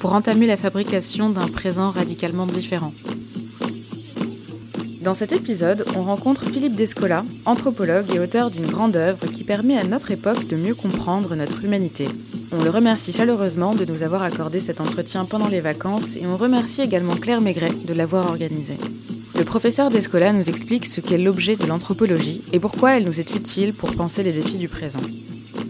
pour entamer la fabrication d'un présent radicalement différent. Dans cet épisode, on rencontre Philippe Descola, anthropologue et auteur d'une grande œuvre qui permet à notre époque de mieux comprendre notre humanité. On le remercie chaleureusement de nous avoir accordé cet entretien pendant les vacances et on remercie également Claire Maigret de l'avoir organisé. Le professeur Descola nous explique ce qu'est l'objet de l'anthropologie et pourquoi elle nous est utile pour penser les défis du présent.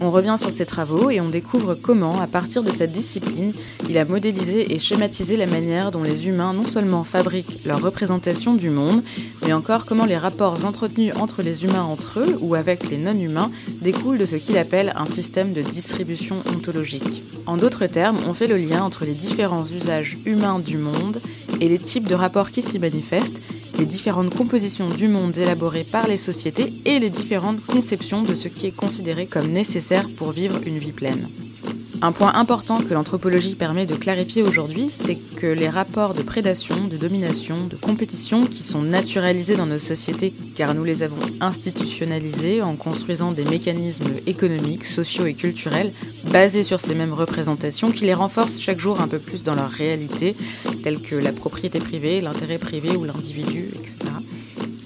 On revient sur ses travaux et on découvre comment, à partir de cette discipline, il a modélisé et schématisé la manière dont les humains non seulement fabriquent leur représentation du monde, mais encore comment les rapports entretenus entre les humains entre eux ou avec les non-humains découlent de ce qu'il appelle un système de distribution ontologique. En d'autres termes, on fait le lien entre les différents usages humains du monde et les types de rapports qui s'y manifestent les différentes compositions du monde élaborées par les sociétés et les différentes conceptions de ce qui est considéré comme nécessaire pour vivre une vie pleine. Un point important que l'anthropologie permet de clarifier aujourd'hui, c'est que les rapports de prédation, de domination, de compétition qui sont naturalisés dans nos sociétés car nous les avons institutionnalisés en construisant des mécanismes économiques, sociaux et culturels basés sur ces mêmes représentations qui les renforcent chaque jour un peu plus dans leur réalité, telles que la propriété privée, l'intérêt privé ou l'individu, etc.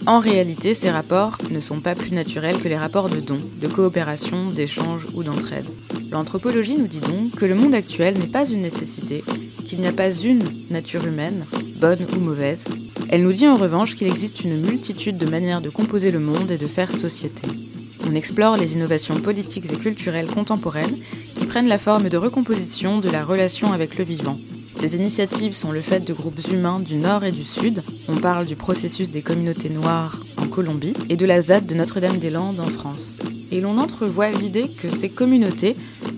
En réalité, ces rapports ne sont pas plus naturels que les rapports de dons, de coopération, d'échange ou d'entraide. L'anthropologie nous dit donc que le monde actuel n'est pas une nécessité, qu'il n'y a pas une nature humaine, bonne ou mauvaise. Elle nous dit en revanche qu'il existe une multitude de manières de composer le monde et de faire société. On explore les innovations politiques et culturelles contemporaines qui prennent la forme de recomposition de la relation avec le vivant. Ces initiatives sont le fait de groupes humains du Nord et du Sud. On parle du processus des communautés noires en Colombie et de la ZAD de Notre-Dame-des-Landes en France et l'on entrevoit l'idée que ces communautés,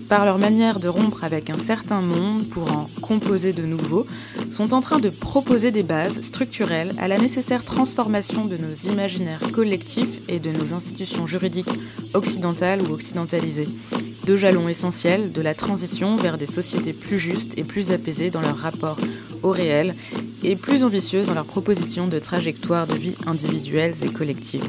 par leur manière de rompre avec un certain monde pour en composer de nouveaux, sont en train de proposer des bases structurelles à la nécessaire transformation de nos imaginaires collectifs et de nos institutions juridiques occidentales ou occidentalisées. Deux jalons essentiels de la transition vers des sociétés plus justes et plus apaisées dans leur rapport au réel et plus ambitieuses dans leur proposition de trajectoires de vie individuelles et collectives.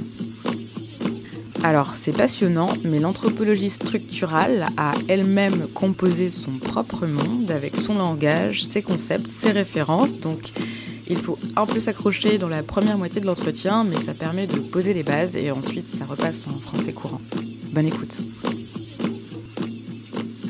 Alors c'est passionnant, mais l'anthropologie structurale a elle-même composé son propre monde avec son langage, ses concepts, ses références, donc il faut un peu s'accrocher dans la première moitié de l'entretien, mais ça permet de poser les bases et ensuite ça repasse en français courant. Bonne écoute.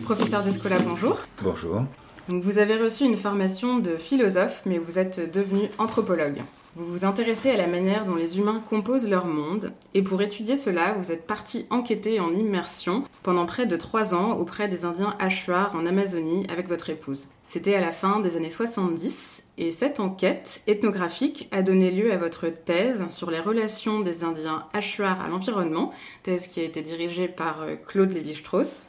Professeur Descola, bonjour. Bonjour. vous avez reçu une formation de philosophe, mais vous êtes devenu anthropologue. Vous vous intéressez à la manière dont les humains composent leur monde, et pour étudier cela, vous êtes parti enquêter en immersion pendant près de trois ans auprès des Indiens Achuar en Amazonie avec votre épouse. C'était à la fin des années 70, et cette enquête ethnographique a donné lieu à votre thèse sur les relations des Indiens Achuar à l'environnement, thèse qui a été dirigée par euh, Claude Lévi-Strauss.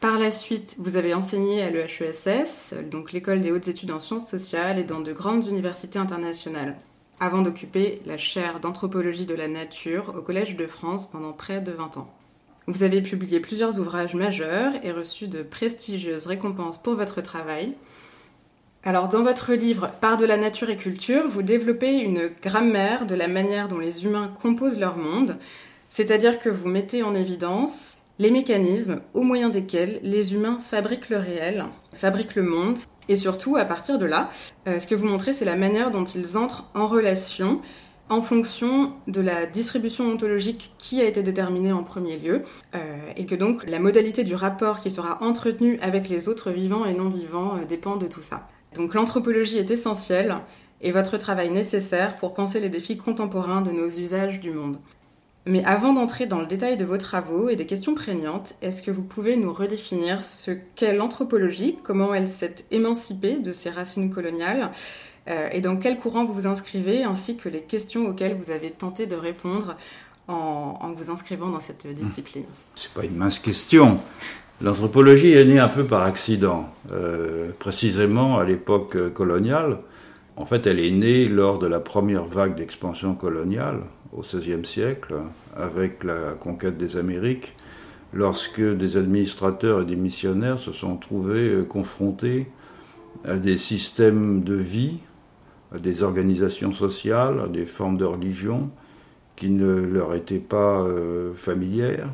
Par la suite, vous avez enseigné à l'EHESS, donc l'école des hautes études en sciences sociales, et dans de grandes universités internationales avant d'occuper la chaire d'anthropologie de la nature au Collège de France pendant près de 20 ans. Vous avez publié plusieurs ouvrages majeurs et reçu de prestigieuses récompenses pour votre travail. Alors dans votre livre Par de la nature et culture, vous développez une grammaire de la manière dont les humains composent leur monde, c'est-à-dire que vous mettez en évidence les mécanismes au moyen desquels les humains fabriquent le réel, fabriquent le monde, et surtout à partir de là, euh, ce que vous montrez, c'est la manière dont ils entrent en relation en fonction de la distribution ontologique qui a été déterminée en premier lieu, euh, et que donc la modalité du rapport qui sera entretenu avec les autres vivants et non vivants euh, dépend de tout ça. Donc l'anthropologie est essentielle et votre travail nécessaire pour penser les défis contemporains de nos usages du monde. Mais avant d'entrer dans le détail de vos travaux et des questions prégnantes, est-ce que vous pouvez nous redéfinir ce qu'est l'anthropologie, comment elle s'est émancipée de ses racines coloniales euh, et dans quel courant vous vous inscrivez, ainsi que les questions auxquelles vous avez tenté de répondre en, vous inscrivant dans cette discipline? C'est pas une mince question. L'anthropologie est née un peu par accident, euh, précisément à l'époque coloniale. En fait, elle est née lors de la première vague d'expansion coloniale au XVIe siècle, avec la conquête des Amériques, lorsque des administrateurs et des missionnaires se sont trouvés euh, confrontés à des systèmes de vie, à des organisations sociales, à des formes de religion qui ne leur étaient pas euh, familières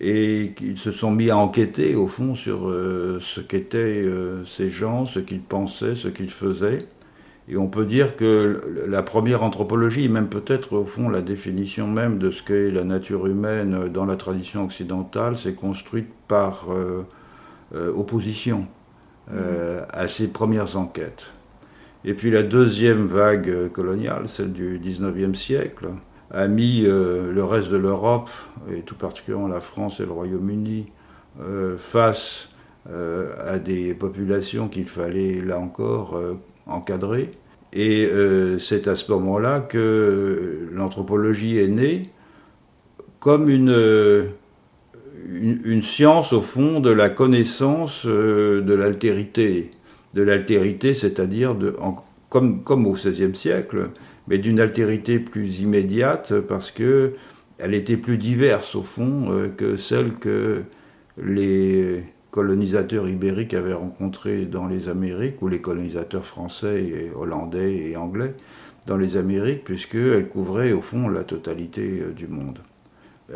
et qu'ils se sont mis à enquêter au fond sur euh, ce qu'étaient ces gens, ce qu'ils pensaient, ce qu'ils faisaient. Et on peut dire que la première anthropologie, même peut-être au fond la définition même de ce qu'est la nature humaine dans la tradition occidentale, s'est construite par euh, opposition mmh. à ces premières enquêtes. Et puis la deuxième vague coloniale, celle du 19e siècle, a mis euh, le reste de l'Europe, et tout particulièrement la France et le Royaume-Uni, euh, face euh, à des populations qu'il fallait, là encore, encadrer. Et c'est à ce moment-là que l'anthropologie est née comme une, une, science, au fond, de la connaissance de l'altérité. De l'altérité, c'est-à-dire, comme, comme au XVIe siècle, mais d'une altérité plus immédiate parce que elle était plus diverse au fond euh, que celle que les colonisateurs ibériques avaient rencontrée dans les Amériques ou les colonisateurs français et hollandais et anglais dans les Amériques puisqu'elle couvrait au fond la totalité euh, du monde.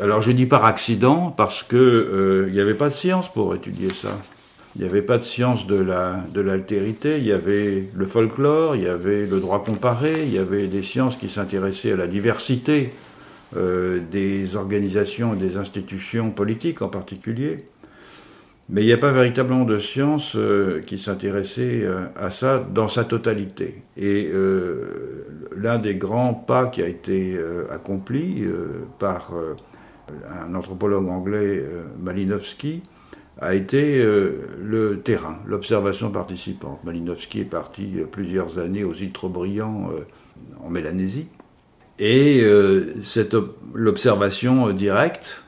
Alors je dis par accident parce qu'il euh, n'y avait pas de science pour étudier ça. Il n'y avait pas de science de l'altérité, la, il y avait le folklore, il y avait le droit comparé, il y avait des sciences qui s'intéressaient à la diversité euh, des organisations et des institutions politiques en particulier. Mais il n'y a pas véritablement de science euh, qui s'intéressait euh, à ça dans sa totalité. Et l'un des grands pas qui a été accompli par un anthropologue anglais, Malinowski, a été euh, le terrain, l'observation participante. Malinowski est parti euh, plusieurs années aux îles Trobriand euh, en Mélanésie. Et l'observation directe,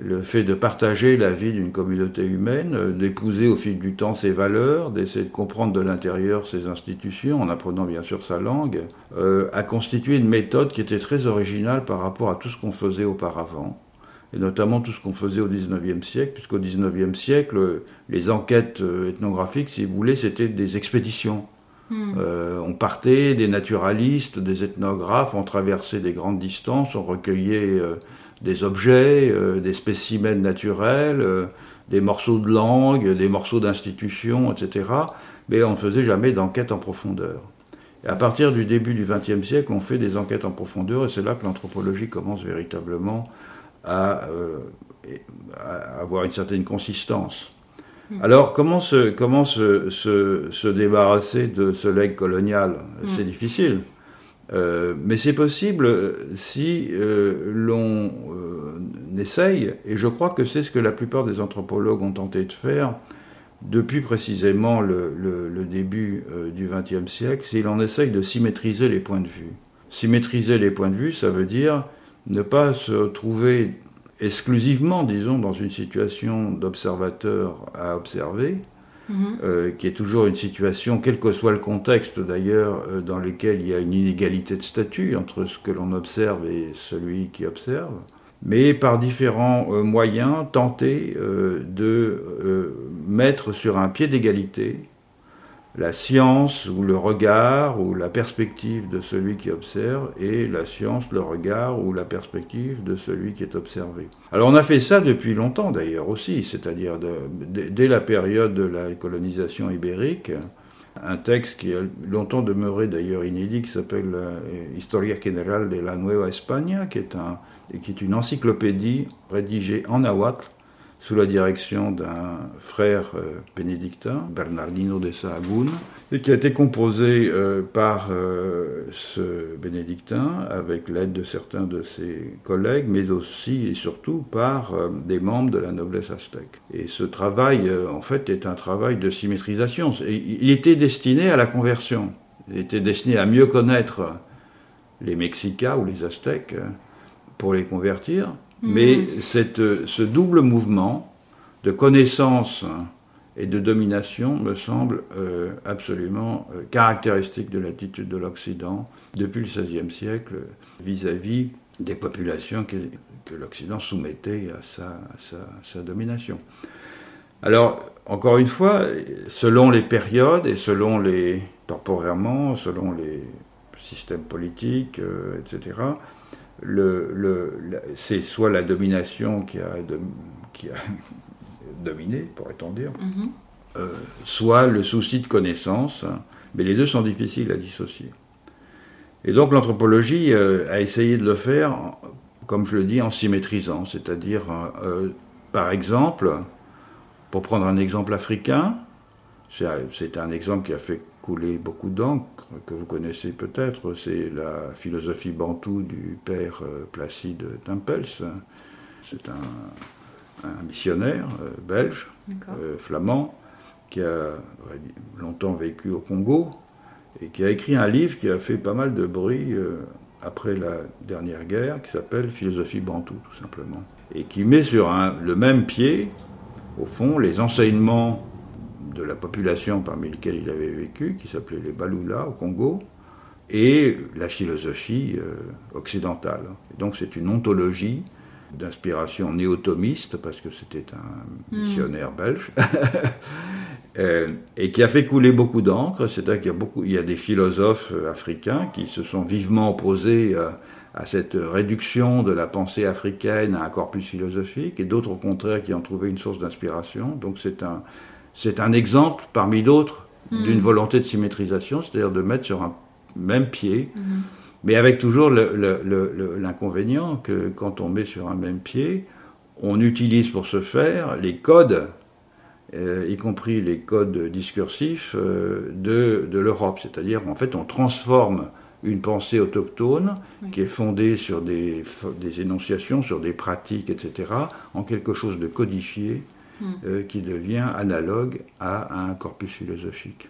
le fait de partager la vie d'une communauté humaine, d'épouser au fil du temps ses valeurs, d'essayer de comprendre de l'intérieur ses institutions, en apprenant bien sûr sa langue, a constitué une méthode qui était très originale par rapport à tout ce qu'on faisait auparavant et notamment tout ce qu'on faisait au XIXe siècle, puisqu'au XIXe siècle, les enquêtes euh, ethnographiques, si vous voulez, c'était des expéditions. Hmm. Euh, on partait, des naturalistes, des ethnographes, on traversait des grandes distances, on recueillait euh, des objets, des spécimens naturels, des morceaux de langue, des morceaux d'institutions, etc. Mais on ne faisait jamais d'enquête en profondeur. Et à partir du début du XXe siècle, on fait des enquêtes en profondeur, et c'est là que l'anthropologie commence véritablement euh, à, avoir une certaine consistance. Hmm. Alors, comment, se, comment se, se, débarrasser de ce legs colonial? Hmm. C'est difficile. Euh, mais c'est possible si euh, l'on essaye, et je crois que c'est ce que la plupart des anthropologues ont tenté de faire depuis précisément le, le début du XXe siècle, si l'on essaye de symétriser les points de vue. Symétriser les points de vue, ça veut dire ne pas se trouver exclusivement, disons, dans une situation d'observateur à observer, mhm. euh, qui est toujours une situation, quel que soit le contexte d'ailleurs, euh, dans lequel il y a une inégalité de statut entre ce que l'on observe et celui qui observe, mais par différents euh, moyens tenter de mettre sur un pied d'égalité la science ou le regard ou la perspective de celui qui observe et la science, le regard ou la perspective de celui qui est observé. Alors on a fait ça depuis longtemps d'ailleurs aussi, c'est-à-dire dès la période de la colonisation ibérique, un texte qui a longtemps demeuré d'ailleurs inédit qui s'appelle euh, Historia General de la Nueva España, qui est, un, qui est une encyclopédie rédigée en nahuatl sous la direction d'un frère euh, bénédictin, Bernardino de Sahagún, et qui a été composé euh, par euh, ce bénédictin avec l'aide de certains de ses collègues, mais aussi et surtout par des membres de la noblesse aztèque. Et ce travail, en fait, est un travail de symétrisation. il était destiné à la conversion. Il était destiné à mieux connaître les Mexicas ou les Aztèques pour les convertir, mais mhm. cette, ce double mouvement de connaissance et de domination me semble euh, absolument euh, caractéristique de l'attitude de l'Occident depuis le XVIe siècle vis-à-vis des populations que, que l'Occident soumettait à sa, sa, sa, domination. Alors, encore une fois, selon les périodes et selon les temporairement, selon les systèmes politiques, euh, etc., le, c'est soit la domination qui a, qui a dominé, pourrait-on dire, mhm. euh, soit le souci de connaissance, hein. mais les deux sont difficiles à dissocier. Et donc l'anthropologie euh, a essayé de le faire, comme je le dis, en symétrisant, c'est-à-dire, euh, par exemple, pour prendre un exemple africain, c'est un exemple qui a fait couler beaucoup d'encre, que vous connaissez peut-être, c'est la philosophie bantoue du père euh, Placide Timpels. C'est un, missionnaire euh, belge, euh, flamand, qui a longtemps vécu au Congo et qui a écrit un livre qui a fait pas mal de bruit après la dernière guerre, qui s'appelle Philosophie bantoue, tout simplement, et qui met sur le même pied, au fond, les enseignements de la population parmi lesquelles il avait vécu, qui s'appelait les Balula au Congo, et la philosophie euh, occidentale. donc c'est une ontologie d'inspiration néotomiste, parce que c'était un hmm. missionnaire belge, euh, et qui a fait couler beaucoup d'encre, c'est-à-dire qu'il y a, beaucoup, il y a des philosophes euh, africains qui se sont vivement opposés à cette réduction de la pensée africaine à un corpus philosophique, et d'autres au contraire qui ont trouvé une source d'inspiration. Donc c'est un, c'est un exemple parmi d'autres hmm. d'une volonté de symétrisation, c'est-à-dire de mettre sur un même pied, hmm. mais avec toujours l'inconvénient que quand on met sur un même pied, on utilise pour ce faire les codes, euh, y compris les codes discursifs euh, de, l'Europe. C'est-à-dire, en fait, on transforme une pensée autochtone qui est fondée sur des, des, énonciations, sur des pratiques, etc., en quelque chose de codifié. Euh, qui devient analogue à, un corpus philosophique.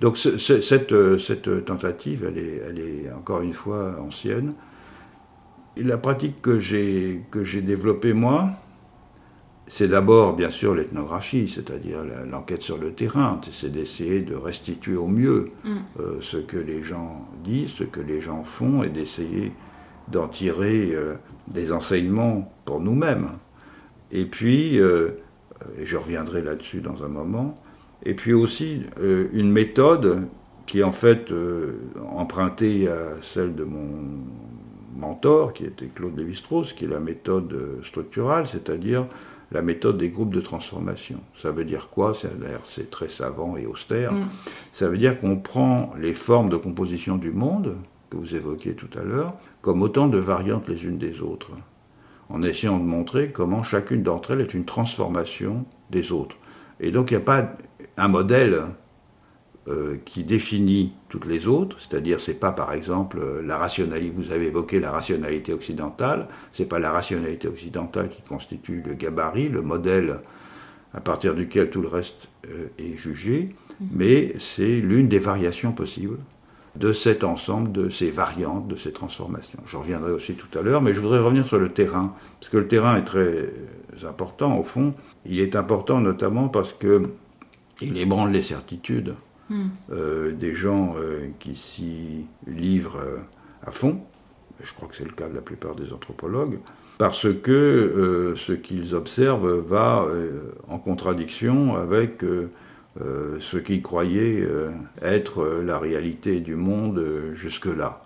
Donc cette, euh, cette, tentative, elle est, elle est, encore une fois ancienne. la pratique que j'ai développée moi, c'est d'abord bien sûr l'ethnographie, c'est-à-dire l'enquête sur le terrain, c'est d'essayer de restituer au mieux hmm. euh, ce que les gens disent, ce que les gens font, et d'essayer d'en tirer des enseignements pour nous-mêmes. Et puis, euh, et je reviendrai là-dessus dans un moment. Et puis aussi euh, une méthode qui est en fait euh, empruntée à celle de mon mentor, qui était Claude Lévi-Strauss, qui est la méthode structurale, c'est-à-dire la méthode des groupes de transformation. Ça veut dire quoi? C'est très savant et austère. Mm. Ça veut dire qu'on prend les formes de composition du monde, que vous évoquiez tout à l'heure, comme autant de variantes les unes des autres en essayant de montrer comment chacune d'entre elles est une transformation des autres. Et donc il n'y a pas un modèle euh, qui définit toutes les autres, c'est-à-dire c'est pas par exemple la rationalité, vous avez évoqué la rationalité occidentale, c'est pas la rationalité occidentale qui constitue le gabarit, le modèle à partir duquel tout le reste euh, est jugé, mmh. mais c'est l'une des variations possibles de cet ensemble, de ces variantes, de ces transformations. Je reviendrai aussi tout à l'heure, mais je voudrais revenir sur le terrain, parce que le terrain est très important au fond. Il est important notamment parce que il ébranle les certitudes hmm. euh, des gens euh, qui s'y livrent euh, à fond. Je crois que c'est le cas de la plupart des anthropologues, parce que ce qu'ils observent va en contradiction avec euh, ce qu'ils croyaient euh, être la réalité du monde jusque-là.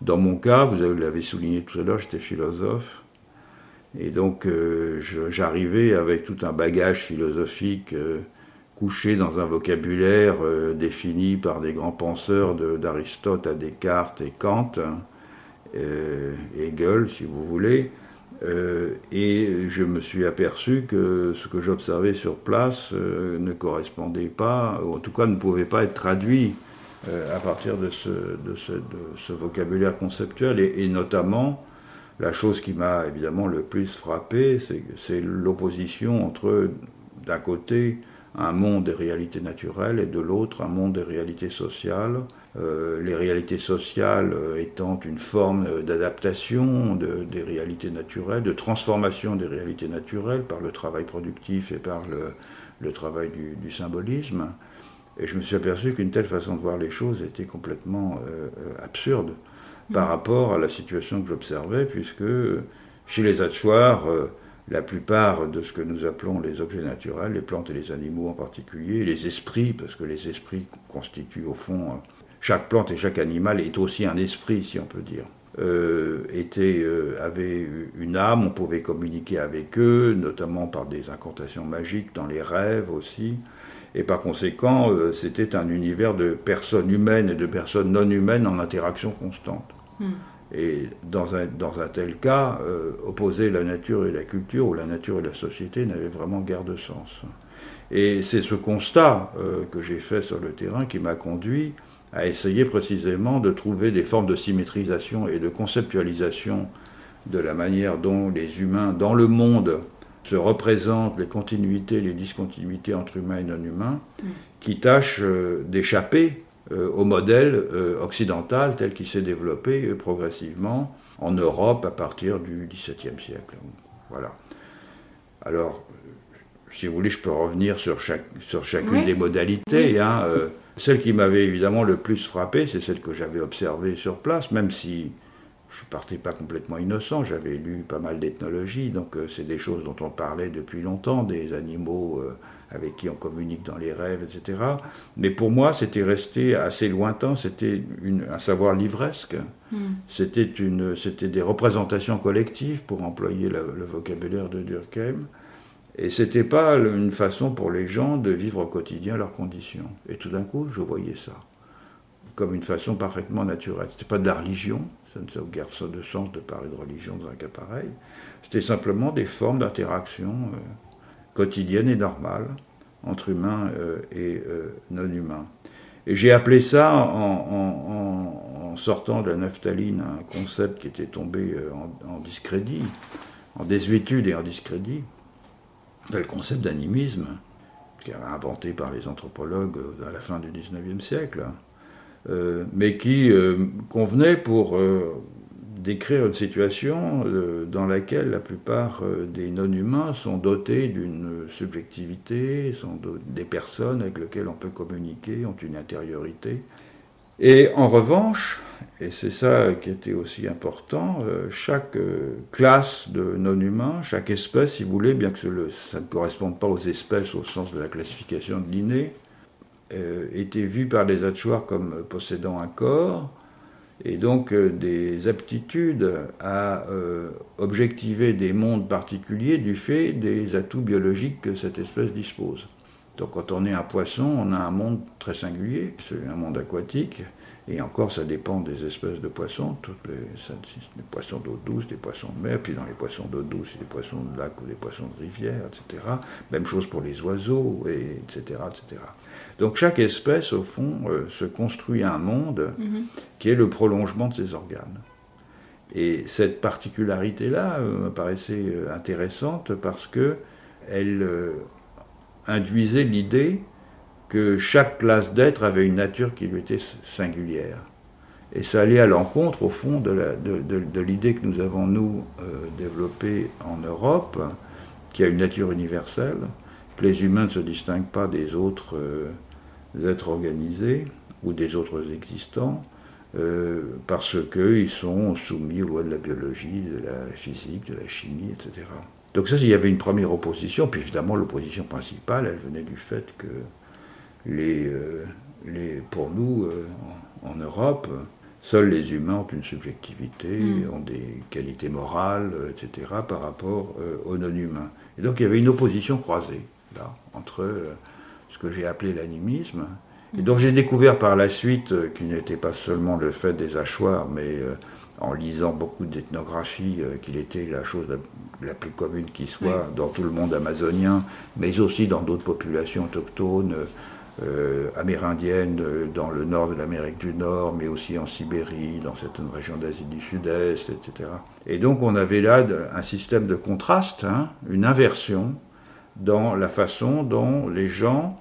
Dans mon cas, vous l'avez souligné tout à l'heure, j'étais philosophe. Et donc j'arrivais avec tout un bagage philosophique couché dans un vocabulaire défini par des grands penseurs d'Aristote à Descartes et Kant, Hegel si vous voulez. Euh, et je me suis aperçu que ce que j'observais sur place euh, ne correspondait pas, ou en tout cas ne pouvait pas être traduit euh, à partir de ce, vocabulaire conceptuel, et, notamment la chose qui m'a évidemment le plus frappé, c'est l'opposition entre, d'un côté, un monde des réalités naturelles et de l'autre, un monde des réalités sociales les réalités sociales euh, étant une forme euh, d'adaptation des réalités naturelles, de transformation des réalités naturelles par le travail productif et par le, travail du, symbolisme. Et je me suis aperçu qu'une telle façon de voir les choses était complètement absurde par mm. rapport à la situation que j'observais, puisque chez les Hatchoirs, la plupart de ce que nous appelons les objets naturels, les plantes et les animaux en particulier, les esprits, parce que les esprits constituent au fond chaque plante et chaque animal est aussi un esprit, si on peut dire. Euh, était, euh, avait une âme, on pouvait communiquer avec eux, notamment par des incantations magiques dans les rêves aussi. Et par conséquent, euh, c'était un univers de personnes humaines et de personnes non humaines en interaction constante. Hmm. Et dans un, dans un tel cas, opposer la nature et la culture, ou la nature et la société, n'avait vraiment guère de sens. Et c'est ce constat que j'ai fait sur le terrain qui m'a conduit à essayer précisément de trouver des formes de symétrisation et de conceptualisation de la manière dont les humains dans le monde se représentent les continuités, les discontinuités entre humains et non humains, mm. qui tâchent euh, d'échapper euh, au modèle euh, occidental tel qu'il s'est développé progressivement en Europe à partir du XVIIe siècle. Voilà. Alors, si vous voulez, je peux revenir sur, chaque, sur chacune des modalités. Hein, celle qui m'avait évidemment le plus frappé, c'est celle que j'avais observée sur place, même si je ne partais pas complètement innocent, j'avais lu pas mal d'ethnologie, donc euh, c'est des choses dont on parlait depuis longtemps, des animaux euh, avec qui on communique dans les rêves, etc. Mais pour moi, c'était resté assez lointain, c'était un savoir livresque, hmm. c'était des représentations collectives, pour employer le vocabulaire de Durkheim. Et c'était pas une façon pour les gens de vivre au quotidien leurs conditions. Et tout d'un coup, je voyais ça comme une façon parfaitement naturelle. C'était pas de la religion, ça n'a guère de sens de parler de religion dans un cas pareil. C'était simplement des formes d'interaction euh, quotidiennes et normales entre humains euh, et euh, non humains. Et j'ai appelé ça, en, sortant de la naphtaline, un concept qui était tombé en, en discrédit, en désuétude et en discrédit, le concept d'animisme, qui est inventé par les anthropologues à la fin du XIXe siècle, euh, mais qui euh, convenait pour euh, décrire une situation dans laquelle la plupart des non-humains sont dotés d'une subjectivité, sont des personnes avec lesquelles on peut communiquer, ont une intériorité. Et en revanche, et c'est ça qui était aussi important, euh, chaque euh, classe de non-humains, chaque espèce, si vous voulez, bien que ça ne corresponde pas aux espèces au sens de la classification de Linné, euh, était vue par les Hatchoirs comme possédant un corps, et donc des aptitudes à objectiver des mondes particuliers du fait des atouts biologiques que cette espèce dispose. Donc quand on est un poisson, on a un monde très singulier, c'est un monde aquatique, et encore, ça dépend des espèces de poissons, toutes les, des poissons d'eau douce, des poissons de mer, puis dans les poissons d'eau douce, des poissons de lac ou des poissons de rivière, etc. Même chose pour les oiseaux, et, etc., etc. Donc chaque espèce, au fond, euh, se construit un monde mhm. qui est le prolongement de ses organes. Et cette particularité-là euh, me paraissait euh, intéressante parce que elle induisait l'idée que chaque classe d'être avait une nature qui lui était singulière. Et ça allait à l'encontre, au fond, de l'idée que nous avons, nous, euh, développée en Europe, qui a une nature universelle, que les humains ne se distinguent pas des autres euh, êtres organisés ou des autres existants, euh, parce qu'ils sont soumis aux lois de la biologie, de la physique, de la chimie, etc. Donc ça, il y avait une première opposition, puis évidemment l'opposition principale, elle venait du fait que les, les, pour nous, en, Europe, seuls les humains ont une subjectivité, mm. ont des qualités morales, etc., par rapport aux non-humains. Et donc il y avait une opposition croisée, là, entre ce que j'ai appelé l'animisme, et donc j'ai découvert par la suite qu'il n'était pas seulement le fait des hachoirs, mais en lisant beaucoup d'ethnographie, euh, qu'il était la chose la, plus commune qui soit dans tout le monde amazonien, mais aussi dans d'autres populations autochtones, euh, amérindiennes, euh, dans le nord de l'Amérique du Nord, mais aussi en Sibérie, dans certaines régions d'Asie du Sud-Est, etc. Et donc on avait là un système de contraste, hein, une inversion dans la façon dont les gens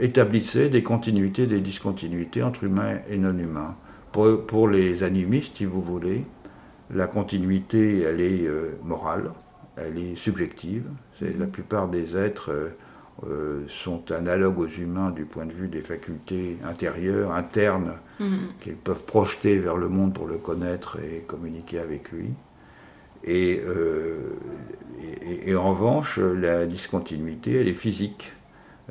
établissaient des continuités, des discontinuités entre humains et non humains. Pour, les animistes, si vous voulez, la continuité, elle est euh, morale, elle est subjective. la plupart des êtres euh, euh, sont analogues aux humains du point de vue des facultés intérieures, internes, mhm. qu'ils peuvent projeter vers le monde pour le connaître et communiquer avec lui. et en revanche, la discontinuité, elle est physique.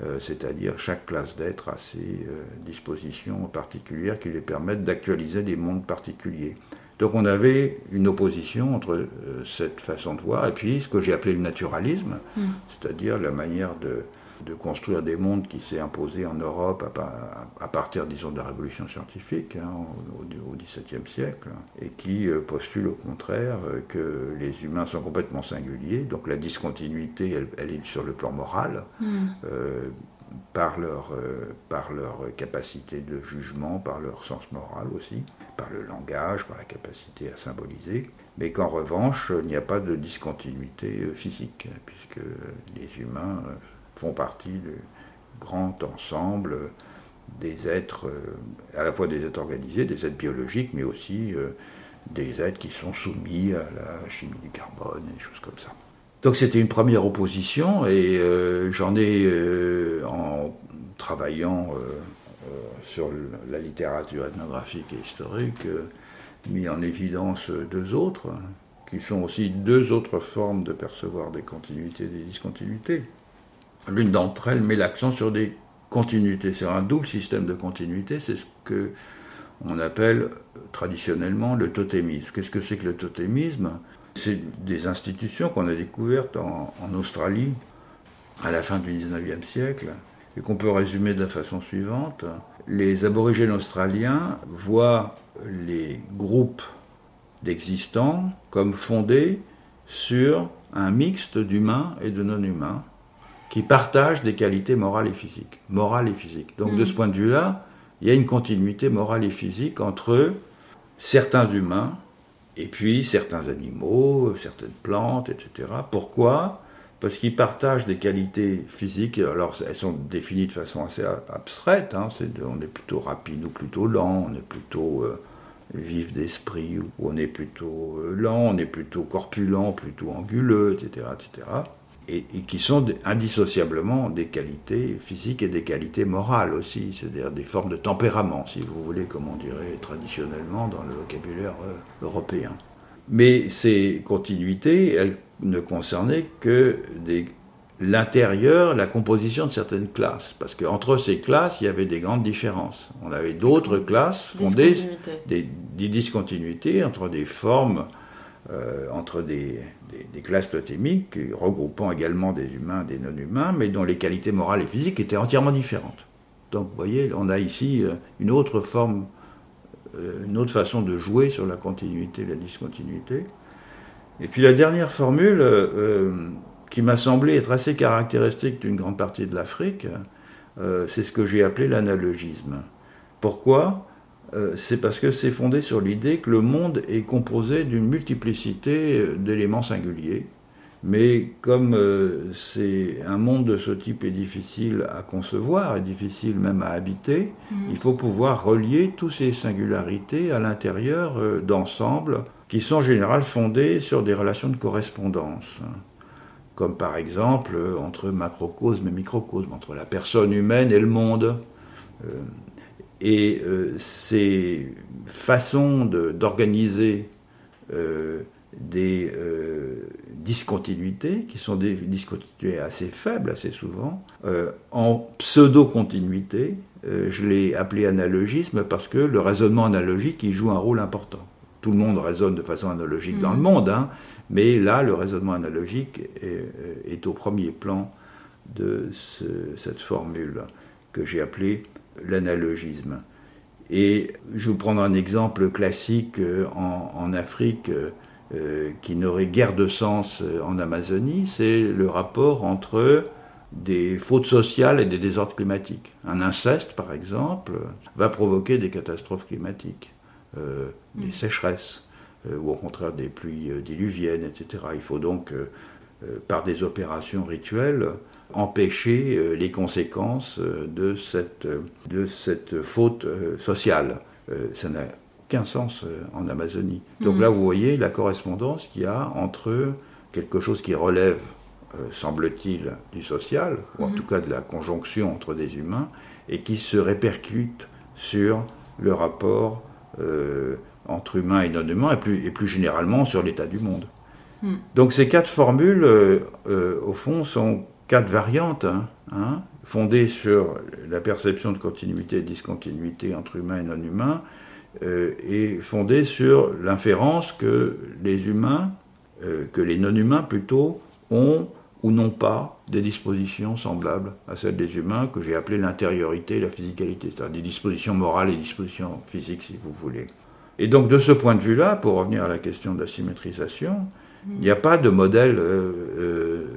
Euh, c'est-à-dire chaque classe d'être a ses euh, dispositions particulières qui lui permettent d'actualiser des mondes particuliers. Donc on avait une opposition entre euh, cette façon de voir et puis ce que j'ai appelé le naturalisme, mm. c'est-à-dire la manière de, de construire des mondes qui s'est imposé en Europe à, partir, disons, de la révolution scientifique hein, au XVIIe siècle, et qui euh, postule au contraire euh, que les humains sont complètement singuliers, donc la discontinuité, elle, est sur le plan moral, hmm. euh, par, leur, par leur capacité de jugement, par leur sens moral aussi, par le langage, par la capacité à symboliser, mais qu'en revanche, il n'y a pas de discontinuité physique, puisque les humains font partie du grand ensemble des êtres, euh, à la fois des êtres organisés, des êtres biologiques, mais aussi euh, des êtres qui sont soumis à la chimie du carbone et des choses comme ça. Donc c'était une première opposition et euh, j'en ai, en travaillant sur la littérature ethnographique et historique, mis en évidence deux autres, qui sont aussi deux autres formes de percevoir des continuités et des discontinuités. L'une d'entre elles met l'accent sur des continuités, c'est un double système de continuité, c'est ce que on appelle traditionnellement le totémisme. Qu'est-ce que c'est que le totémisme? C'est des institutions qu'on a découvertes en, Australie à la fin du 19e siècle et qu'on peut résumer de la façon suivante. Les aborigènes australiens voient les groupes d'existants comme fondés sur un mixte d'humains et de non-humains qui partagent des qualités morales et physiques. Morales et physiques. Donc de ce mm. point de vue-là, il y a une continuité morale et physique entre certains humains et puis certains animaux, certaines plantes, etc. Pourquoi? Parce qu'ils partagent des qualités physiques. Alors elles sont définies de façon assez abstraite. Hein. on est plutôt rapide ou plutôt lent, on est plutôt euh, vif d'esprit ou on est plutôt euh, lent, on est plutôt corpulent, plutôt anguleux, etc. etc et, qui sont indissociablement des qualités physiques et des qualités morales aussi, c'est-à-dire des formes de tempérament, si vous voulez, comme on dirait traditionnellement dans le vocabulaire euh, européen. Mais ces continuités, elles ne concernaient que l'intérieur, la composition de certaines classes. Parce qu'entre ces classes, il y avait des grandes différences. On avait d'autres classes fondées, des, des, discontinuités entre des formes, euh, entre des, des, classes totémiques regroupant également des humains, des non-humains, mais dont les qualités morales et physiques étaient entièrement différentes. Donc vous voyez, on a ici euh, une autre forme, euh, une autre façon de jouer sur la continuité et la discontinuité. Et puis la dernière formule, euh, qui m'a semblé être assez caractéristique d'une grande partie de l'Afrique, c'est ce que j'ai appelé l'analogisme. Pourquoi? Euh, c'est parce que c'est fondé sur l'idée que le monde est composé d'une multiplicité euh, d'éléments singuliers. Mais comme euh, c'est un monde de ce type est difficile à concevoir et difficile même à habiter, mm. il faut pouvoir relier toutes ces singularités à l'intérieur d'ensembles qui sont en général fondés sur des relations de correspondance. Comme par exemple entre macrocosme et microcosme, entre la personne humaine et le monde. Et euh, ces façons d'organiser euh, des discontinuités, qui sont des discontinuités assez faibles, assez souvent, en pseudo-continuité. je l'ai appelé analogisme parce que le raisonnement analogique, il joue un rôle important. Tout le monde raisonne de façon analogique dans le mmh. monde, hein, mais là, le raisonnement analogique est, au premier plan de cette formule que j'ai appelée l'analogisme. Et je vous prendre un exemple classique euh, en, Afrique euh, euh, qui n'aurait guère de sens en Amazonie, c'est le rapport entre des fautes sociales et des désordres climatiques. Un inceste, par exemple, va provoquer des catastrophes climatiques, des mm. sécheresses, ou au contraire des pluies diluviennes, etc. Il faut donc, par des opérations rituelles, empêcher euh, les conséquences euh, de cette, euh, de cette faute sociale. Ça n'a aucun sens en Amazonie. Donc mhm. là, vous voyez la correspondance qu'il y a entre quelque chose qui relève, semble-t-il, du social, ou en mhm. tout cas de la conjonction entre des humains, et qui se répercute sur le rapport entre humains et non-humains, et plus, et plus généralement sur l'état du monde. Mhm. Donc ces quatre formules, au fond, sont quatre variantes, hein, hein, fondées sur la perception de continuité et de discontinuité entre humains et non-humains, euh, et fondées sur l'inférence que les humains, euh, que les non-humains plutôt, ont ou n'ont pas des dispositions semblables à celles des humains, que j'ai appelées l'intériorité et la physicalité, c'est-à-dire des dispositions morales et des dispositions physiques, si vous voulez. Et donc, de ce point de vue-là, pour revenir à la question de la symétrisation, il n'y a pas de modèle euh,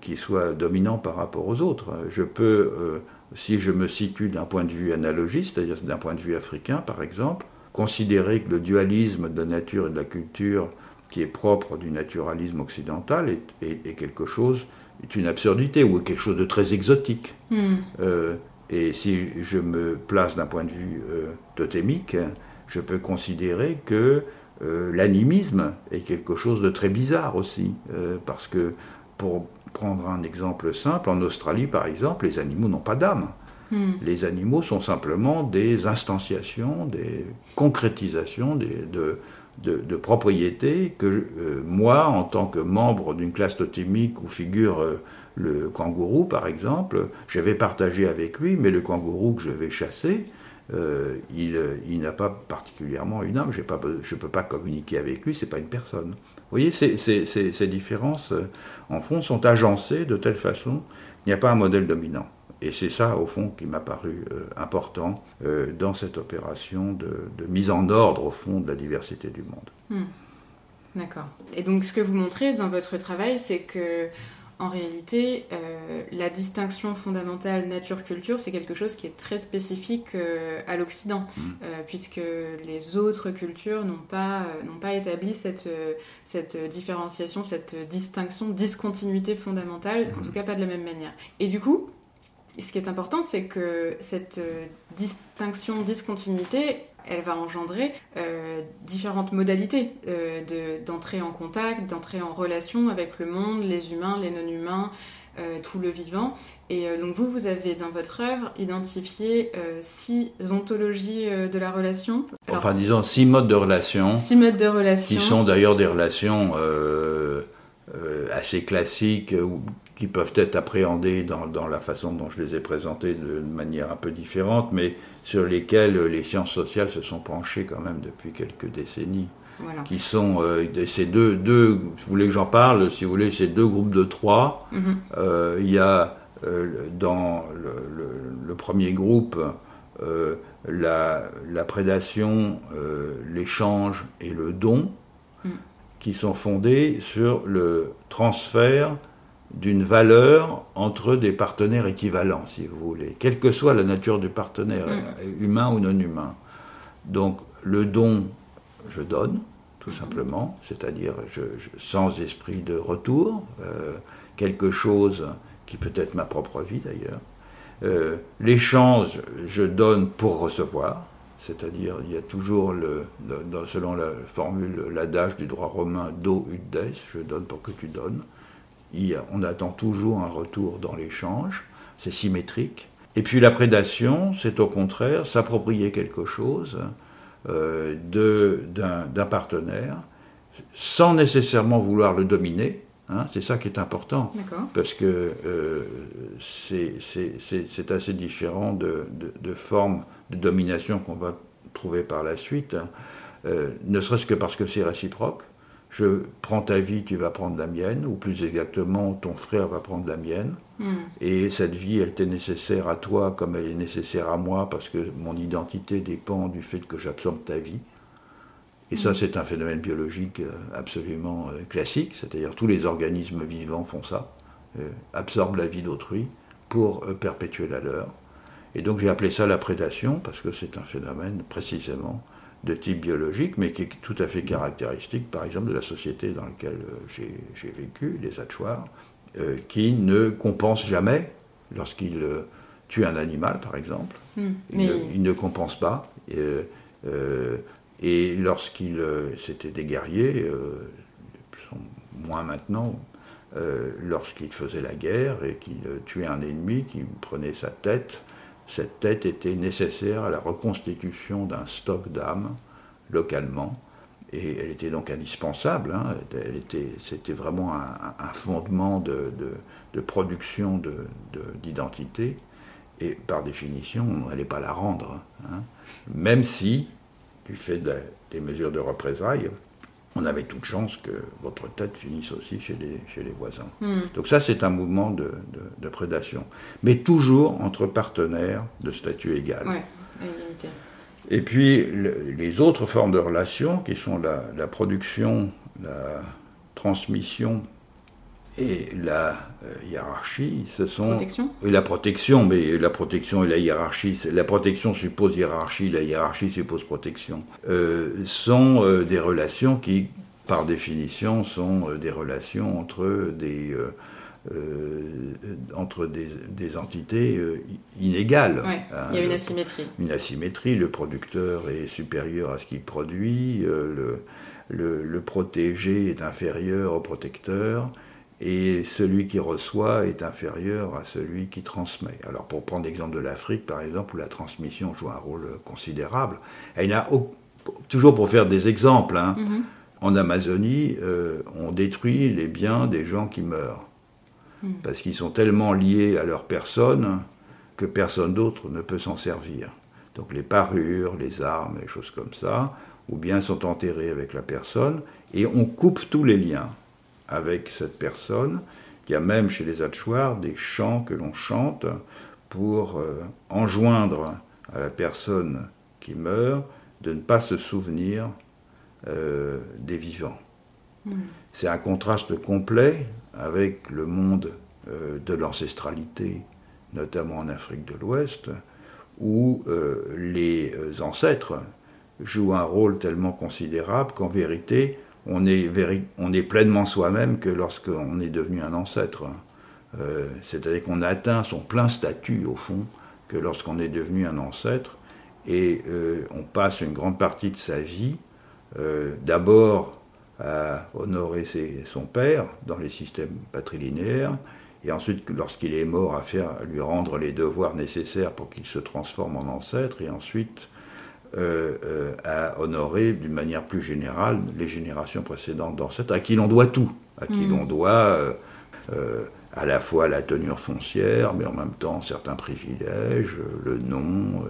qui soit dominant par rapport aux autres. Je peux, euh, si je me situe d'un point de vue analogiste, c'est-à-dire d'un point de vue africain par exemple, considérer que le dualisme de la nature et de la culture qui est propre du naturalisme occidental est, quelque chose, est une absurdité ou quelque chose de très exotique. Hmm. Euh, et si je me place d'un point de vue euh, totémique, je peux considérer que l'animisme est quelque chose de très bizarre aussi, parce que pour prendre un exemple simple, en Australie par exemple, les animaux n'ont pas d'âme. Hmm. Les animaux sont simplement des instanciations, des concrétisations de, de, propriétés que euh, moi, en tant que membre d'une classe totémique où figure euh, le kangourou par exemple, je vais partager avec lui, mais le kangourou que je vais chasser, euh, il, il n'a pas particulièrement une âme, je ne peux pas communiquer avec lui, c'est pas une personne. Vous voyez, ces, ces, différences, euh, en fond, sont agencées de telle façon qu'il n'y a pas un modèle dominant. Et c'est ça, au fond, qui m'a paru euh, important euh, dans cette opération de, mise en ordre, au fond, de la diversité du monde. Hmm. D'accord. Et donc, ce que vous montrez dans votre travail, c'est que en réalité, euh, la distinction fondamentale nature-culture, c'est quelque chose qui est très spécifique euh, à l'Occident, mm. euh, puisque les autres cultures n'ont pas, pas établi cette, cette différenciation, cette distinction, discontinuité fondamentale, en mm. tout cas pas de la même manière. Et du coup, ce qui est important, c'est que cette distinction, discontinuité, elle va engendrer euh, différentes modalités euh, d'entrer en contact, d'entrer en relation avec le monde, les humains, les non-humains, euh, tout le vivant. Et donc vous, vous avez dans votre œuvre identifié six ontologies de la relation. enfin, disons six modes de relation. Six modes de relation. Qui sont d'ailleurs des relations assez classiques qui peuvent être appréhendées dans, dans, la façon dont je les ai présentées de manière un peu différente, mais sur lesquels les sciences sociales se sont penchées quand même depuis quelques décennies. Qui sont euh, ces deux, deux, vous voulez que j'en parle, si vous voulez, ces deux groupes de trois. Mhm. Euh, il y a euh, dans le, premier groupe la, la, prédation, l'échange et le don, mhm. qui sont fondés sur le transfert d'une valeur entre des partenaires équivalents, si vous voulez, quelle que soit la nature du partenaire, mm. humain ou non humain. Donc le don, je donne, tout simplement, c'est-à-dire sans esprit de retour, euh, quelque chose qui peut être ma propre vie d'ailleurs. Euh, l'échange, je donne pour recevoir, c'est-à-dire il y a toujours, le, selon la formule, l'adage du droit romain, do ut des, je donne pour que tu donnes on attend toujours un retour dans l'échange, c'est symétrique. Et puis la prédation, c'est au contraire s'approprier quelque chose euh, d'un partenaire sans nécessairement vouloir le dominer. Hein, c'est ça qui est important, parce que euh, c'est assez différent de, de, formes de domination qu'on va trouver par la suite, hein. euh, ne serait-ce que parce que c'est réciproque. Je prends ta vie, tu vas prendre la mienne, ou plus exactement, ton frère va prendre la mienne. Hmm. Et cette vie, elle t'est nécessaire à toi comme elle est nécessaire à moi, parce que mon identité dépend du fait que j'absorbe ta vie. Et ça, c'est un phénomène biologique euh, absolument euh, classique, c'est-à-dire tous les organismes vivants font ça, euh, absorbent la vie d'autrui pour perpétuer la leur. Et donc j'ai appelé ça la prédation, parce que c'est un phénomène précisément de type biologique, mais qui est tout à fait caractéristique, par exemple, de la société dans laquelle j'ai vécu, les Hatchoirs, qui ne compensent jamais lorsqu'ils tuent un animal, par exemple. Hmm. ils, ne, compensent pas. Et lorsqu'ils, euh, c'était des guerriers, euh, moins maintenant, euh, lorsqu'ils faisaient la guerre et qu'ils tuaient un ennemi, qu'ils prenaient sa tête, cette tête était nécessaire à la reconstitution d'un stock d'âmes localement. Et elle était donc indispensable. Hein. C'était vraiment un, fondement de, de, production d'identité. et par définition, on n'allait pas la rendre. Hein. Même si du fait des mesures de représailles, on avait toute chance que votre tête finisse aussi chez les, chez les voisins. Hmm. Donc ça, c'est un mouvement de, prédation. Mais toujours entre partenaires de statut égal. Et puis, les autres formes de relations, qui sont la, la production, la transmission et la euh, hiérarchie, ce sont protection et la protection, mais la protection et la hiérarchie, la protection suppose hiérarchie, la hiérarchie suppose protection, euh, sont euh, des relations qui, par définition, sont des relations entre des entre des, des entités inégales. Hein, il y a une asymétrie. Une asymétrie. Le producteur est supérieur à ce qu'il produit. le, le, le protégé est inférieur au protecteur et celui qui reçoit est inférieur à celui qui transmet. Alors pour prendre l'exemple de l'Afrique, par exemple, où la transmission joue un rôle considérable, elle a toujours pour faire des exemples, hein, mm-hmm. en Amazonie, euh, on détruit les biens des gens qui meurent, mm. parce qu'ils sont tellement liés à leur personne que personne d'autre ne peut s'en servir. Donc les parures, les armes, les choses comme ça, ou bien sont enterrés avec la personne, et on coupe tous les liens avec cette personne. Il y a même chez les Hatchoirs des chants que l'on chante pour euh, enjoindre à la personne qui meurt de ne pas se souvenir euh, des vivants. Hmm. C'est un contraste complet avec le monde euh, de l'ancestralité, notamment en Afrique de l'Ouest, où les ancêtres jouent un rôle tellement considérable qu'en vérité, on est, pleinement soi-même que lorsqu'on est devenu un ancêtre. Euh, c'est-à-dire qu'on atteint son plein statut, au fond, que lorsqu'on est devenu un ancêtre. Et euh, on passe une grande partie de sa vie, euh, d'abord à honorer son père dans les systèmes patrilinéaires, et ensuite, lorsqu'il est mort, à, faire, à lui rendre les devoirs nécessaires pour qu'il se transforme en ancêtre, et ensuite euh, euh, à honorer d'une manière plus générale les générations précédentes d'ancêtres, à qui l'on doit tout, à qui mm. l'on doit euh, à la fois la tenure foncière, mais en même temps certains privilèges, le nom,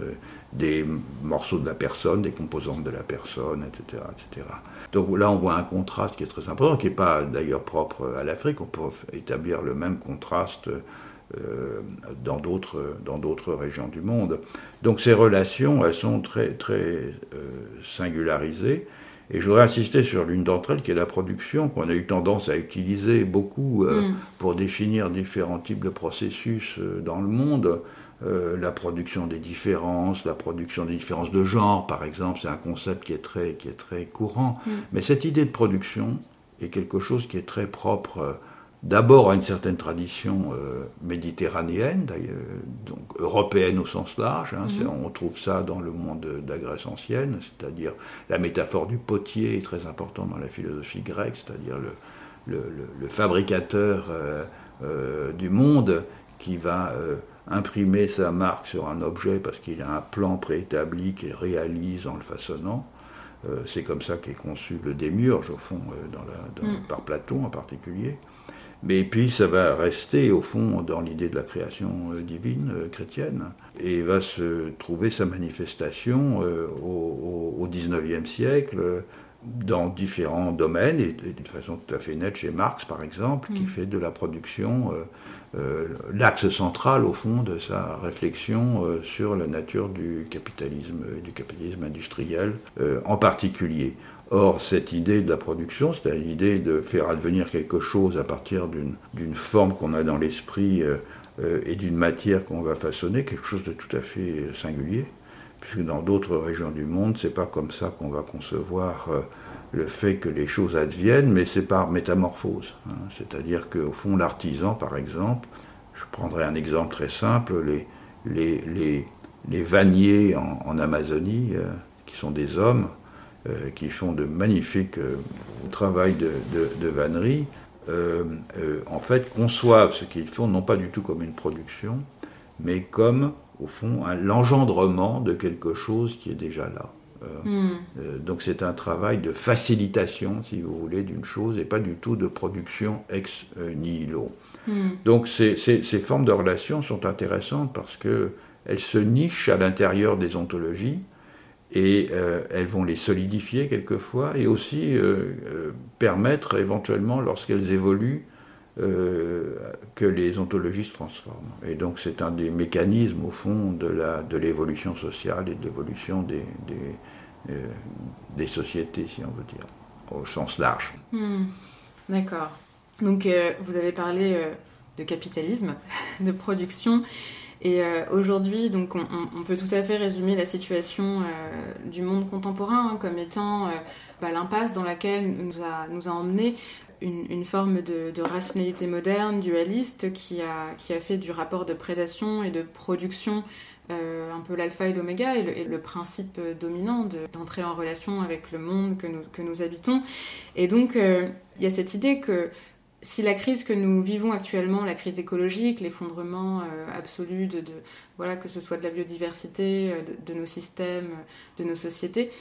des morceaux de la personne, des composantes de la personne, etc., etc. Donc là, on voit un contraste qui est très important, qui n'est pas d'ailleurs propre à l'Afrique. On peut établir le même contraste euh, dans d'autres dans d'autres régions du monde. Donc ces relations, elles sont très très euh, singularisées. Et je voudrais insister sur l'une d'entre elles, qui est la production, qu'on a eu tendance à utiliser beaucoup euh, mm. pour définir différents types de processus dans le monde. la production des différences, la production des différences de genre, par exemple, c'est un concept qui est très, qui est très courant. Mm. Mais cette idée de production est quelque chose qui est très propre d'abord à une certaine tradition euh, méditerranéenne, donc européenne au sens large. Hein, mhm. On trouve ça dans le monde de, la Grèce ancienne, c'est-à-dire la métaphore du potier est très importante dans la philosophie grecque, c'est-à-dire le, le, fabricateur euh, euh, du monde qui va imprimer sa marque sur un objet parce qu'il a un plan préétabli qu'il réalise en le façonnant. c'est comme ça qu'est conçu le démiurge, au fond, dans mm. par Platon en particulier. Mais puis ça va rester au fond dans l'idée de la création euh, divine euh, chrétienne et va se trouver sa manifestation euh, au, XIXe siècle dans différents domaines et, d'une façon tout à fait nette chez Marx par exemple, qui mm. fait de la production l'axe central au fond de sa réflexion sur la nature du capitalisme, du capitalisme industriel en particulier. Or, cette idée de la production, c'est l'idée de faire advenir quelque chose à partir d'une forme qu'on a dans l'esprit euh, euh, et d'une matière qu'on va façonner, quelque chose de tout à fait singulier, puisque dans d'autres régions du monde, c'est pas comme ça qu'on va concevoir euh, le fait que les choses adviennent, mais c'est par métamorphose. Hein. C'est-à-dire qu'au fond, l'artisan, par exemple, je prendrai un exemple très simple, les, vanniers en, Amazonie, qui sont des hommes, euh, qui font de magnifiques euh, travail de, de, vannerie, euh, en fait, conçoivent ce qu'ils font non pas du tout comme une production, mais comme, au fond, l'engendrement de quelque chose qui est déjà là. Hmm. donc c'est un travail de facilitation, si vous voulez, d'une chose et pas du tout de production ex nihilo. Hmm. Donc ces, ces, ces, formes de relations sont intéressantes parce qu'elles se nichent à l'intérieur des ontologies et euh, elles vont les solidifier quelquefois et aussi euh, euh, permettre éventuellement, lorsqu'elles évoluent, que les ontologies se transforment. Et donc c'est un des mécanismes au fond de, la, de l'évolution sociale et de l'évolution des, des, des, sociétés, si on veut dire, au sens large. Hmm. D'accord. Donc vous avez parlé de capitalisme, de production. Et euh, aujourd'hui, donc, on, peut tout à fait résumer la situation euh, du monde contemporain hein, comme étant euh, bah, l'impasse dans laquelle nous a, nous a emmené une, forme de, rationalité moderne, dualiste, qui a, qui a fait du rapport de prédation et de production un peu l'alpha et l'oméga et, le principe dominant d'entrer en relation avec le monde que nous, que nous habitons. Et donc, il y a cette idée que si la crise que nous vivons actuellement, la crise écologique, l'effondrement euh, absolu de, voilà que ce soit de la biodiversité, euh, de, nos systèmes, de nos sociétés,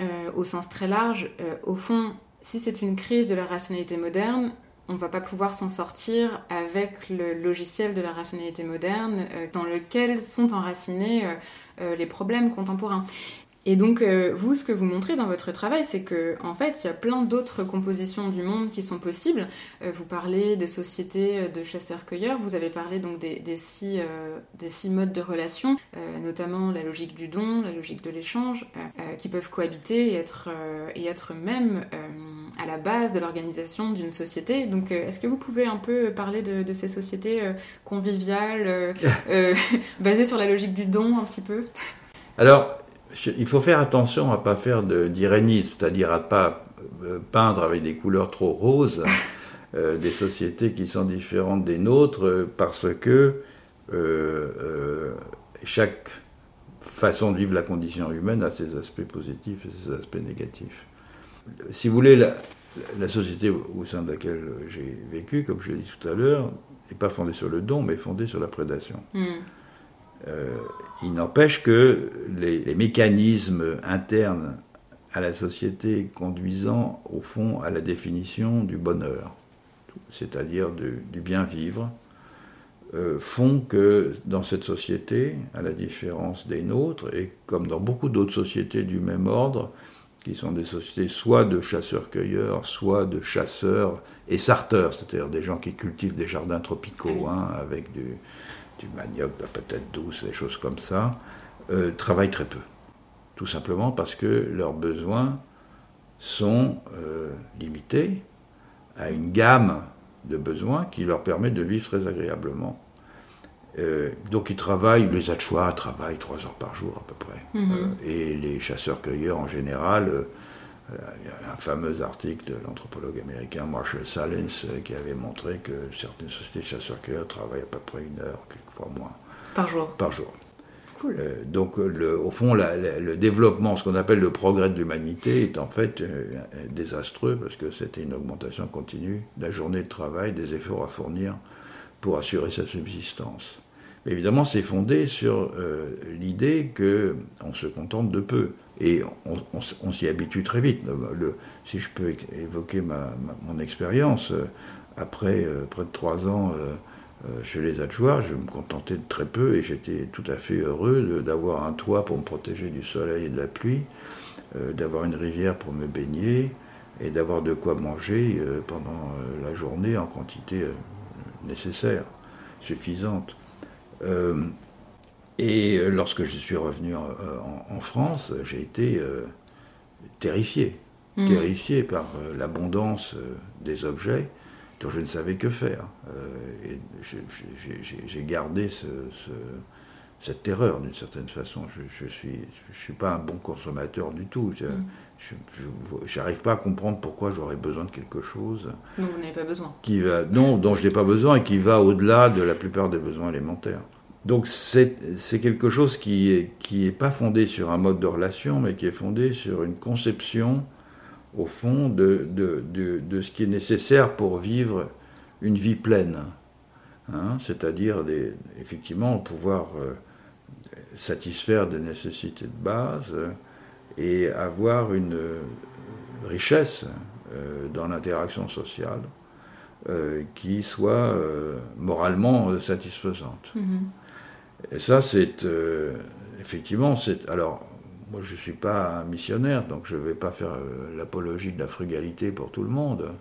euh, au sens très large, au fond, si c'est une crise de la rationalité moderne, on ne va pas pouvoir s'en sortir avec le logiciel de la rationalité moderne dans lequel sont enracinés les problèmes contemporains. Et donc, euh, vous, ce que vous montrez dans votre travail, c'est que, en fait, il y a plein d'autres compositions du monde qui sont possibles. Euh, vous parlez des sociétés euh, de chasseurs-cueilleurs, vous avez parlé donc des, des, six, des six modes de relation, notamment la logique du don, la logique de l'échange, qui peuvent cohabiter et être, et être même à la base de l'organisation d'une société. Donc, est-ce que vous pouvez un peu parler de, de ces sociétés conviviales, basées sur la logique du don un petit peu? Alors, il faut faire attention à ne pas faire d'irénisme, c'est-à-dire à ne pas euh, peindre avec des couleurs trop roses euh, des sociétés qui sont différentes des nôtres, parce que euh, chaque façon de vivre la condition humaine a ses aspects positifs et ses aspects négatifs. Si vous voulez, la, société au sein de laquelle j'ai vécu, comme je l'ai dit tout à l'heure, n'est pas fondée sur le don, mais fondée sur la prédation. Hmm. Euh, il n'empêche que les, mécanismes internes à la société conduisant au fond à la définition du bonheur, c'est-à-dire du, bien vivre, euh, font que dans cette société, à la différence des nôtres, et comme dans beaucoup d'autres sociétés du même ordre, qui sont des sociétés soit de chasseurs-cueilleurs, soit de chasseurs et sarteurs, c'est-à-dire des gens qui cultivent des jardins tropicaux hein, avec du, du manioc, de la patate douce, des choses comme ça, euh, travaillent très peu. Tout simplement parce que leurs besoins sont euh, limités à une gamme de besoins qui leur permet de vivre très agréablement. Euh, donc ils travaillent, les Achois travaillent trois heures par jour à peu près. Mhm. et les chasseurs-cueilleurs en général il y a un fameux article de l'anthropologue américain Marshall Salins euh, qui avait montré que certaines sociétés de chasseurs-cueilleurs travaillent à peu près une heure, quelquefois moins. Par jour Par jour. Cool. Euh, donc, le, au fond, le développement, ce qu'on appelle le progrès de l'humanité, est en fait euh, désastreux parce que c'était une augmentation continue de la journée de travail, des efforts à fournir pour assurer sa subsistance. Mais évidemment, c'est fondé sur l'idée que on se contente de peu. Et on, s'y habitue très vite. Si je peux évoquer mon expérience, après près de trois ans chez les adjoints, je me contentais de très peu et j'étais tout à fait heureux d'avoir un toit pour me protéger du soleil et de la pluie, d'avoir une rivière pour me baigner, et d'avoir de quoi manger euh, pendant euh, la journée en quantité euh, nécessaire, suffisante. Et lorsque je suis revenu en, France, j'ai été terrifié, mmh. terrifié par l'abondance des objets dont je ne savais que faire. et j'ai gardé ce cette terreur d'une certaine façon. Je ne suis, je suis pas un bon consommateur du tout. Je n'arrive pas à comprendre pourquoi j'aurais besoin de quelque chose. Non, vous n'avez pas besoin. Qui va, non, dont je n'ai pas besoin et qui va au-delà de la plupart des besoins élémentaires. Donc c'est quelque chose qui n'est est pas fondé sur un mode de relation, mais qui est fondé sur une conception, au fond, de, ce qui est nécessaire pour vivre une vie pleine. Hein, C'est-à-dire, effectivement, pouvoir euh, satisfaire des nécessités de base euh, et avoir une euh, richesse dans l'interaction sociale qui soit moralement satisfaisante. Mm-hmm. Et ça, c'est effectivement, c'est alors moi je ne suis pas un missionnaire, donc je ne vais pas faire l'apologie de la frugalité pour tout le monde.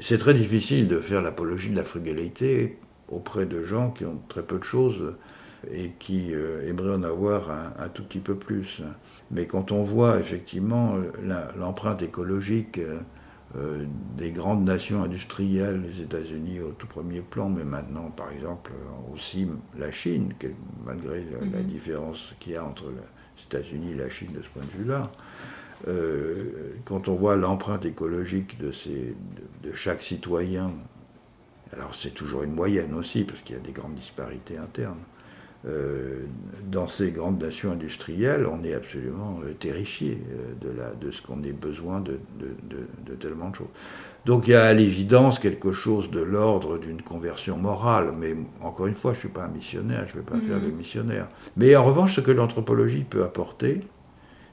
C'est très difficile de faire l'apologie de la frugalité auprès de gens qui ont très peu de choses et qui euh, aimeraient en avoir un, tout petit peu plus. Mais quand on voit effectivement l'empreinte écologique euh, des grandes nations industrielles, les États-Unis au tout premier plan, mais maintenant par exemple aussi la Chine, malgré la, mhm. différence qu'il y a entre les États-Unis et la Chine de ce point de vue-là, euh, quand on voit l'empreinte écologique de, ces, de, chaque citoyen, alors c'est toujours une moyenne aussi, parce qu'il y a des grandes disparités internes, euh, dans ces grandes nations industrielles, on est absolument euh, terrifié euh, de, la, de ce qu'on ait besoin de, de, tellement de choses. Donc il y a à l'évidence quelque chose de l'ordre d'une conversion morale, mais encore une fois, je ne suis pas un missionnaire, je ne vais pas faire le mhm. missionnaire. Mais en revanche, ce que l'anthropologie peut apporter,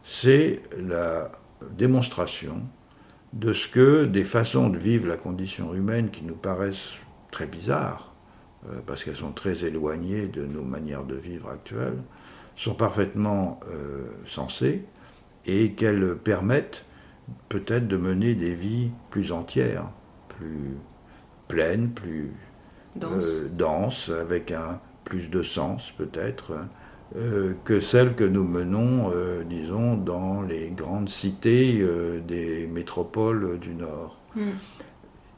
c'est la démonstration de ce que des façons de vivre la condition humaine qui nous paraissent très bizarres, parce qu'elles sont très éloignées de nos manières de vivre actuelles, sont parfaitement euh, sensées et qu'elles permettent peut-être de mener des vies plus entières, plus pleines, plus denses, euh, avec un plus de sens peut-être, que celles que nous menons, disons, dans les grandes cités des métropoles du Nord. Hmm.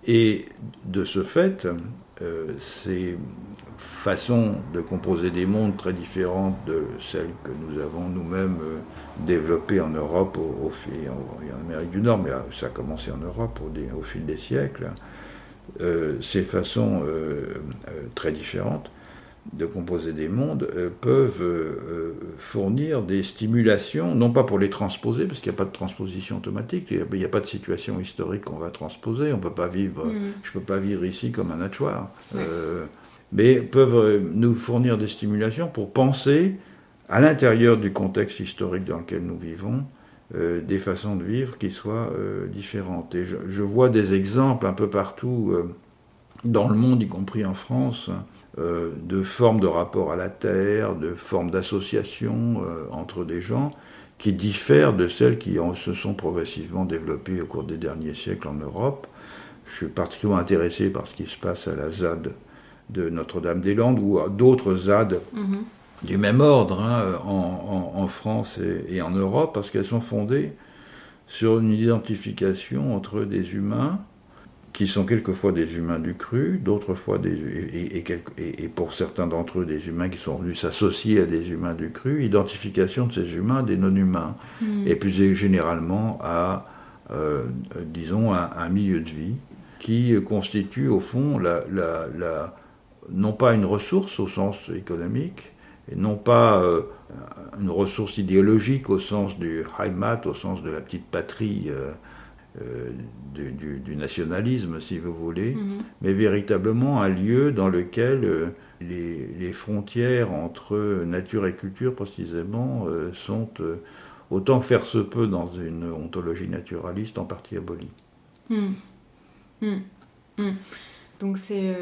Et de ce fait, euh, ces façons de composer des mondes très différentes de celles que nous avons nous-mêmes euh, développées en Europe fil, et en Amérique du Nord, mais euh, ça a commencé en Europe au, fil des siècles, ces façons très différentes de composer des mondes euh, peuvent euh, euh, fournir des stimulations, non pas pour les transposer, parce qu'il n'y a pas de transposition automatique, il n'y a, pas de situation historique qu'on va transposer, on peut pas vivre, mm. je ne peux pas vivre ici comme un hachoir, mais peuvent nous fournir des stimulations pour penser à l'intérieur du contexte historique dans lequel nous vivons, des façons de vivre qui soient différentes. Et je, je, vois des exemples un peu partout dans le monde, y compris en France, euh, de formes de rapport à la terre, de formes d'association euh, entre des gens qui diffèrent de celles qui se sont progressivement développées au cours des derniers siècles en Europe. Je suis particulièrement intéressé par ce qui se passe à la ZAD de Notre-Dame-des-Landes ou à d'autres ZAD mhm. du même ordre hein, en, France et, en Europe parce qu'elles sont fondées sur une identification entre des humains qui sont quelquefois des humains du cru, d'autres fois des et, et, pour certains d'entre eux des humains qui sont venus s'associer à des humains du cru, identification de ces humains des non-humains, hmm. et plus généralement à, euh, disons, un, milieu de vie qui constitue au fond la, la, non pas une ressource au sens économique, et non pas euh, une ressource idéologique au sens du Heimat, au sens de la petite patrie. Euh, du, nationalisme, si vous voulez, mhm. mais véritablement un lieu dans lequel les, frontières entre nature et culture, précisément, sont, autant faire se peut dans une ontologie naturaliste, en partie abolies. Mhm. Mhm. Donc c'est...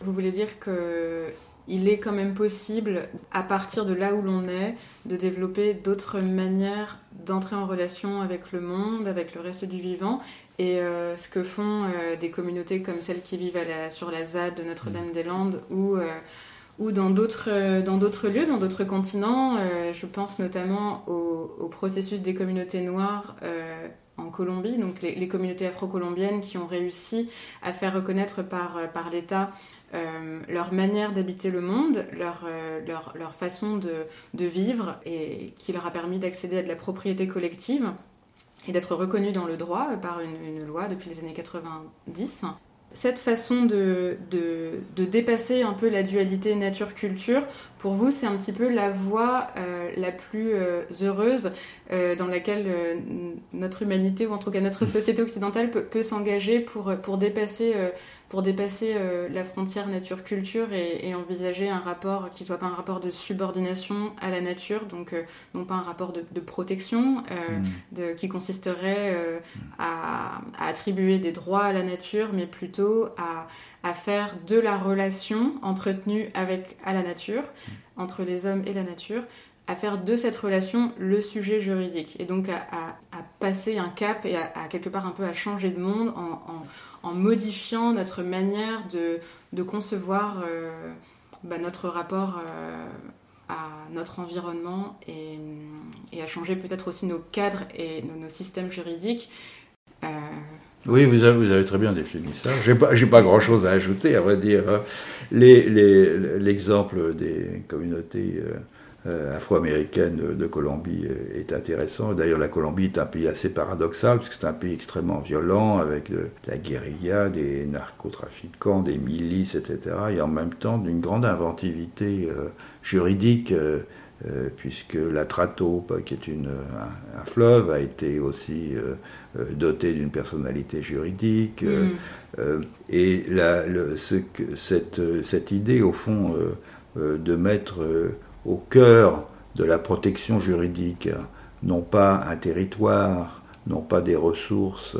Vous voulez dire que il est quand même possible, à partir de là où l'on est, de développer d'autres manières d'entrer en relation avec le monde, avec le reste du vivant. Et euh, ce que font euh, des communautés comme celles qui vivent sur la ZAD de Notre-Dame-des-Landes ou, euh, dans d'autres lieux, dans d'autres continents. je pense notamment au, processus des communautés noires en Colombie, donc les, communautés afro-colombiennes qui ont réussi à faire reconnaître par l'État euh, leur manière d'habiter le monde, leur, euh, leur, leur façon de, de, vivre et qui leur a permis d'accéder à de la propriété collective et d'être reconnus dans le droit par une, une, loi depuis les années 90. Cette façon de, de, de dépasser un peu la dualité nature-culture, pour vous, c'est un petit peu la voie euh, la plus heureuse dans laquelle notre humanité, ou en tout cas notre société occidentale, peut, peut s'engager pour, pour dépasser pour dépasser euh, la frontière nature-culture et, envisager un rapport qui soit pas un rapport de subordination à la nature, donc euh, non pas un rapport de, protection euh, mm. de, qui consisterait à, attribuer des droits à la nature, mais plutôt à, à faire de la relation entretenue avec à la nature, entre les hommes et la nature, à faire de cette relation le sujet juridique et donc à, passer un cap et à, quelque part un peu à changer de monde en, modifiant notre manière de, concevoir euh, bah, notre rapport euh, à notre environnement et, à changer peut-être aussi nos cadres et nos, systèmes juridiques. Euh, oui, vous avez, très bien défini ça. J'ai pas, pas grand-chose à ajouter, à vrai dire. L'exemple des communautés afro-américaine de, Colombie est intéressant. D'ailleurs, la Colombie est un pays assez paradoxal, parce que c'est un pays extrêmement violent, avec la guérilla, des narcotrafiquants, des milices, etc. Et en même temps, d'une grande inventivité euh, juridique, euh, puisque la Trato, qui est une, un, fleuve, a été aussi doté d'une personnalité juridique. Mm. et la, le, ce, cette, cette, idée, au fond, de mettre au cœur de la protection juridique, non pas un territoire, non pas des ressources,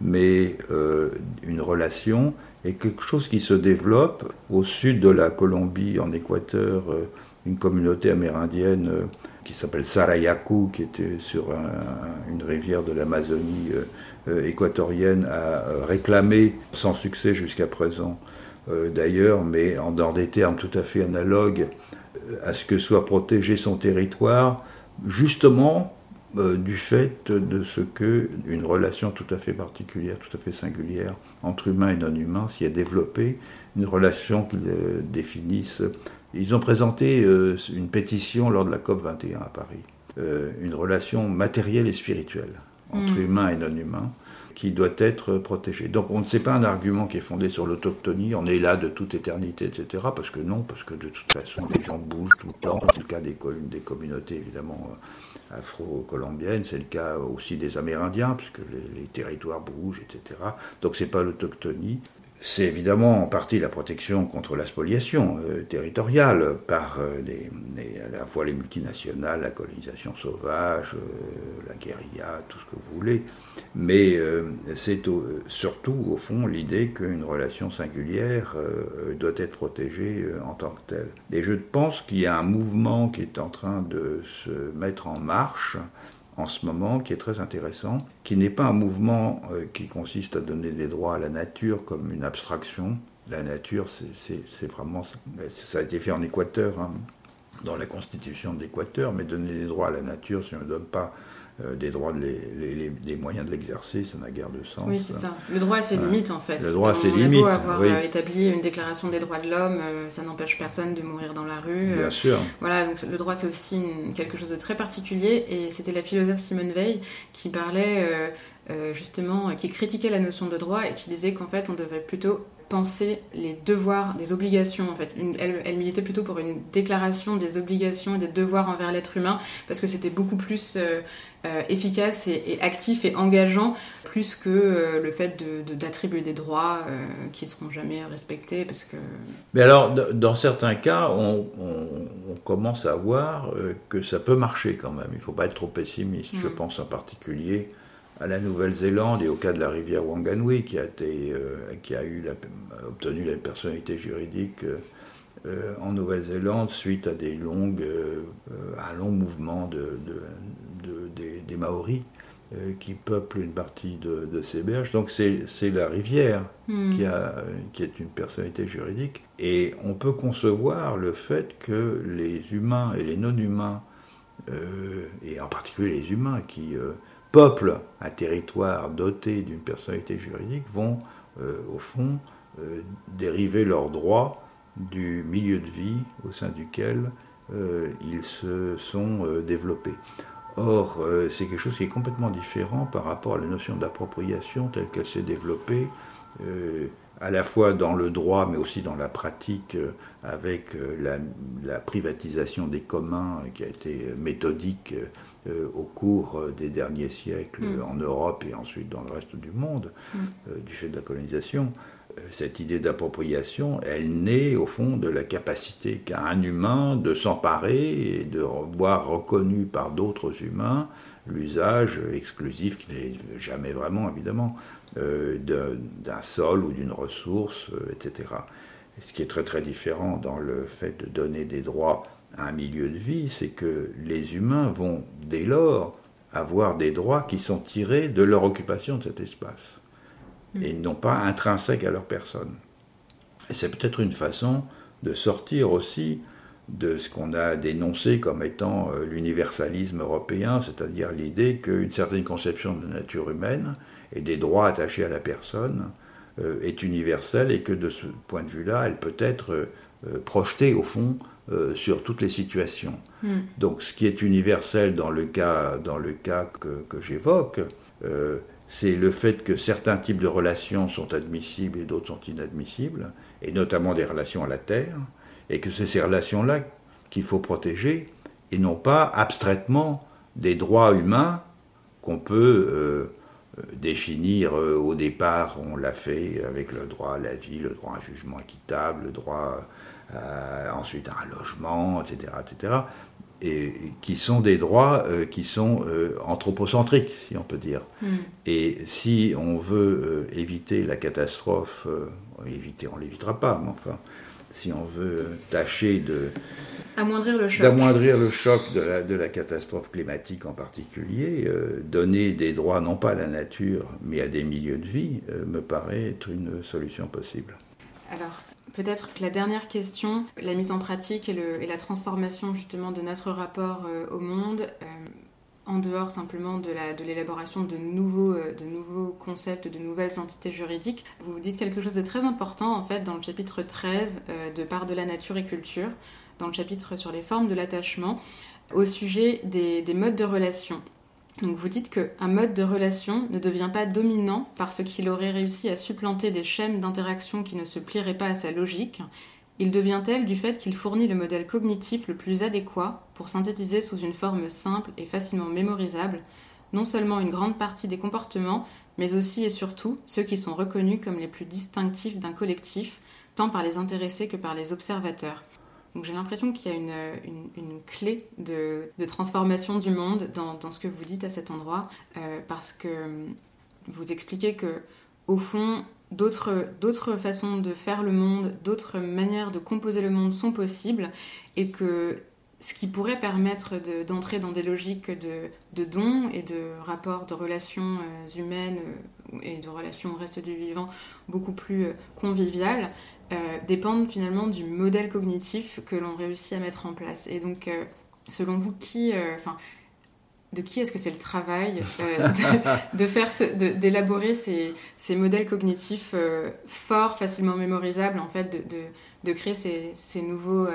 mais euh, une relation et quelque chose qui se développe au sud de la Colombie, en Équateur, euh, une communauté amérindienne euh, qui s'appelle Sarayaku, qui était sur une rivière de l'Amazonie équatorienne, a réclamé, sans succès jusqu'à présent d'ailleurs, mais dans des termes tout à fait analogues, à ce que soit protégé son territoire, justement euh, du fait de ce que une relation tout à fait particulière, tout à fait singulière entre humain et non humain s'y est développée, une relation qu'ils euh, définissent. Ils ont présenté euh, une pétition lors de la COP 21 à Paris, une relation matérielle et spirituelle entre mm. humain et non humain qui doit être protégé. Donc on ne sait pas un argument qui est fondé sur l'autochtonie, on est là de toute éternité, etc. Parce que non, parce que de toute façon les gens bougent tout le temps. C'est le cas des, des communautés évidemment euh, afro-colombiennes, c'est le cas aussi des Amérindiens, puisque les, les territoires bougent, etc. Donc c'est pas l'autochtonie. C'est évidemment en partie la protection contre la spoliation euh, territoriale par euh, les, à la fois les multinationales, la colonisation sauvage, la guérilla, tout ce que vous voulez. Mais euh, c'est surtout, au fond, l'idée qu'une relation singulière euh, doit être protégée euh, en tant que telle. Et je pense qu'il y a un mouvement qui est en train de se mettre en marche en ce moment, qui est très intéressant, qui n'est pas un mouvement qui consiste à donner des droits à la nature comme une abstraction. La nature, c'est vraiment... Ça a été fait en Équateur, hein, dans la constitution d'Équateur, mais donner des droits à la nature, si on ne donne pas euh, des droits, les, des moyens de l'exercer, ça n'a guère de sens. Oui, c'est ça. Le droit a ses limites, en fait. Le droit a ses limites. beau avoir euh, établi une déclaration des droits de l'homme, euh, ça n'empêche personne de mourir dans la rue. Bien sûr. Voilà, donc le droit, c'est aussi quelque chose de très particulier. Et c'était la philosophe Simone Veil qui parlait, justement, qui critiquait la notion de droit et qui disait qu'en fait, on devrait plutôt penser les devoirs, des obligations en fait. elle, militait plutôt pour une déclaration des obligations et des devoirs envers l'être humain parce que c'était beaucoup plus euh, euh, efficace et, actif et engageant plus que euh, le fait d'attribuer des droits qui ne seront jamais respectés parce que. Mais alors, dans certains cas, on, commence à voir que ça peut marcher quand même. Il ne faut pas être trop pessimiste. Je mm. pense en particulier à la Nouvelle-Zélande et au cas de la rivière Wanganui qui a, été, euh, qui a eu la, obtenu la personnalité juridique euh, en Nouvelle-Zélande suite à des longues, euh, un long mouvement de, des, Maoris qui peuplent une partie de, ces berges. Donc c'est la rivière hmm. qui, a, qui est une personnalité juridique. Et on peut concevoir le fait que les humains et les non-humains, et en particulier les humains qui peuplent un territoire doté d'une personnalité juridique vont, euh, au fond, euh, dériver leurs droits du milieu de vie au sein duquel euh, ils se sont développés. Or, c'est quelque chose qui est complètement différent par rapport à la notion d'appropriation telle qu'elle s'est développée à la fois dans le droit mais aussi dans la pratique avec la, la privatisation des communs qui a été méthodique euh, au cours euh, des derniers siècles mm. en Europe et ensuite dans le reste du monde, mm. euh, du fait de la colonisation, cette idée d'appropriation, elle naît au fond de la capacité qu'a un humain de s'emparer et de voir reconnu par d'autres humains l'usage exclusif, qui n'est jamais vraiment évidemment, d'un sol ou d'une ressource, etc. Ce qui est très très différent dans le fait de donner des droits un milieu de vie, c'est que les humains vont dès lors avoir des droits qui sont tirés de leur occupation de cet espace. Et non pas intrinsèques à leur personne. Et c'est peut-être une façon de sortir aussi de ce qu'on a dénoncé comme étant euh, l'universalisme européen, c'est-à-dire l'idée qu'une certaine conception de la nature humaine et des droits attachés à la personne euh, est universelle et que de ce point de vue-là, elle peut être euh, projetée au fond sur toutes les situations. Hmm. Donc ce qui est universel dans le cas, dans le cas que, que j'évoque, euh, c'est le fait que certains types de relations sont admissibles et d'autres sont inadmissibles, et notamment des relations à la terre, et que c'est ces relations-là qu'il faut protéger, et non pas abstraitement des droits humains qu'on peut euh, définir au départ, on l'a fait avec le droit à la vie, le droit à un jugement équitable, le droit euh, ensuite un logement, etc., et, qui sont des droits euh, qui sont euh, anthropocentriques, si on peut dire. Hmm. Et si on veut éviter la catastrophe, éviter, on l'évitera pas, mais enfin, si on veut tâcher de amoindrir le choc, d'amoindrir le choc de la, de la catastrophe climatique en particulier, donner des droits non pas à la nature mais à des milieux de vie me paraît être une solution possible. Alors, Peut-être que la dernière question, la mise en pratique et, la transformation justement de notre rapport euh, au monde, euh, en dehors simplement de l'élaboration de, nouveaux, euh, de nouveaux concepts, de nouvelles entités juridiques, vous dites quelque chose de très important en fait dans le chapitre 13 de Part de la nature et culture, dans le chapitre sur les formes de l'attachement, au sujet des modes de relation. Donc vous dites qu'un mode de relation ne devient pas dominant parce qu'il aurait réussi à supplanter des schèmes d'interaction qui ne se plieraient pas à sa logique. Il devient tel du fait qu'il fournit le modèle cognitif le plus adéquat pour synthétiser sous une forme simple et facilement mémorisable non seulement une grande partie des comportements, mais aussi et surtout ceux qui sont reconnus comme les plus distinctifs d'un collectif, tant par les intéressés que par les observateurs? Donc j'ai l'impression qu'il y a une, clé de, transformation du monde dans, ce que vous dites à cet endroit, euh, parce que vous expliquez que au fond, d'autres façons de faire le monde, d'autres manières de composer le monde sont possibles, et que ce qui pourrait permettre d'entrer dans des logiques de, dons et de rapports de relations euh, humaines euh, et de relations au reste du vivant beaucoup plus conviviales, euh, dépendent finalement du modèle cognitif que l'on réussit à mettre en place. Et donc, euh, selon vous, qui, euh, de qui est-ce que c'est le travail de, faire, d'élaborer ces, ces, modèles cognitifs forts, facilement mémorisables, en fait, de, de créer ces, ces nouveaux.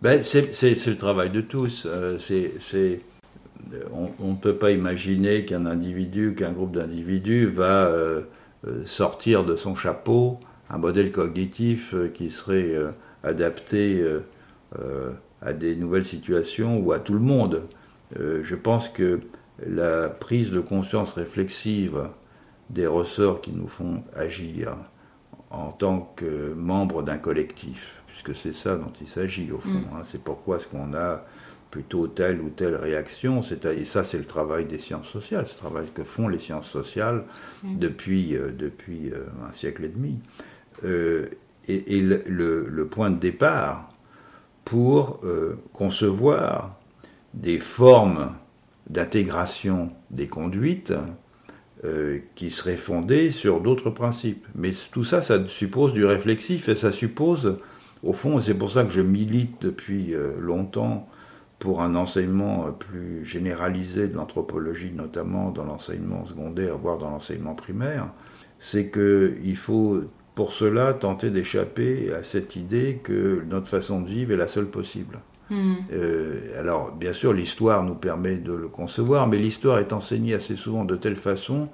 Ben, c'est le travail de tous. c'est on ne peut pas imaginer qu'un individu, qu'un groupe d'individus va sortir de son chapeau un modèle cognitif qui serait adapté à des nouvelles situations ou à tout le monde. je pense que la prise de conscience réflexive des ressorts qui nous font agir en tant que membres d'un collectif, puisque c'est ça dont il s'agit au fond. Mm. Hein. c'est pourquoi est-ce qu'on a plutôt telle ou telle réaction. Et ça, c'est le travail des sciences sociales, ce travail que font les sciences sociales mm. depuis, euh, depuis euh, un siècle et demi. Euh, et, le, point de départ pour concevoir des formes d'intégration des conduites euh, qui serait fondée sur d'autres principes. Mais tout ça, ça suppose du réflexif et ça suppose, au fond, et c'est pour ça que je milite depuis euh, longtemps pour un enseignement euh, plus généralisé de l'anthropologie, notamment dans l'enseignement secondaire, voire dans l'enseignement primaire, c'est qu'il faut pour cela tenter d'échapper à cette idée que notre façon de vivre est la seule possible. Hmm. Euh, alors, bien sûr, l'histoire nous permet de le concevoir, mais l'histoire est enseignée assez souvent de telle façon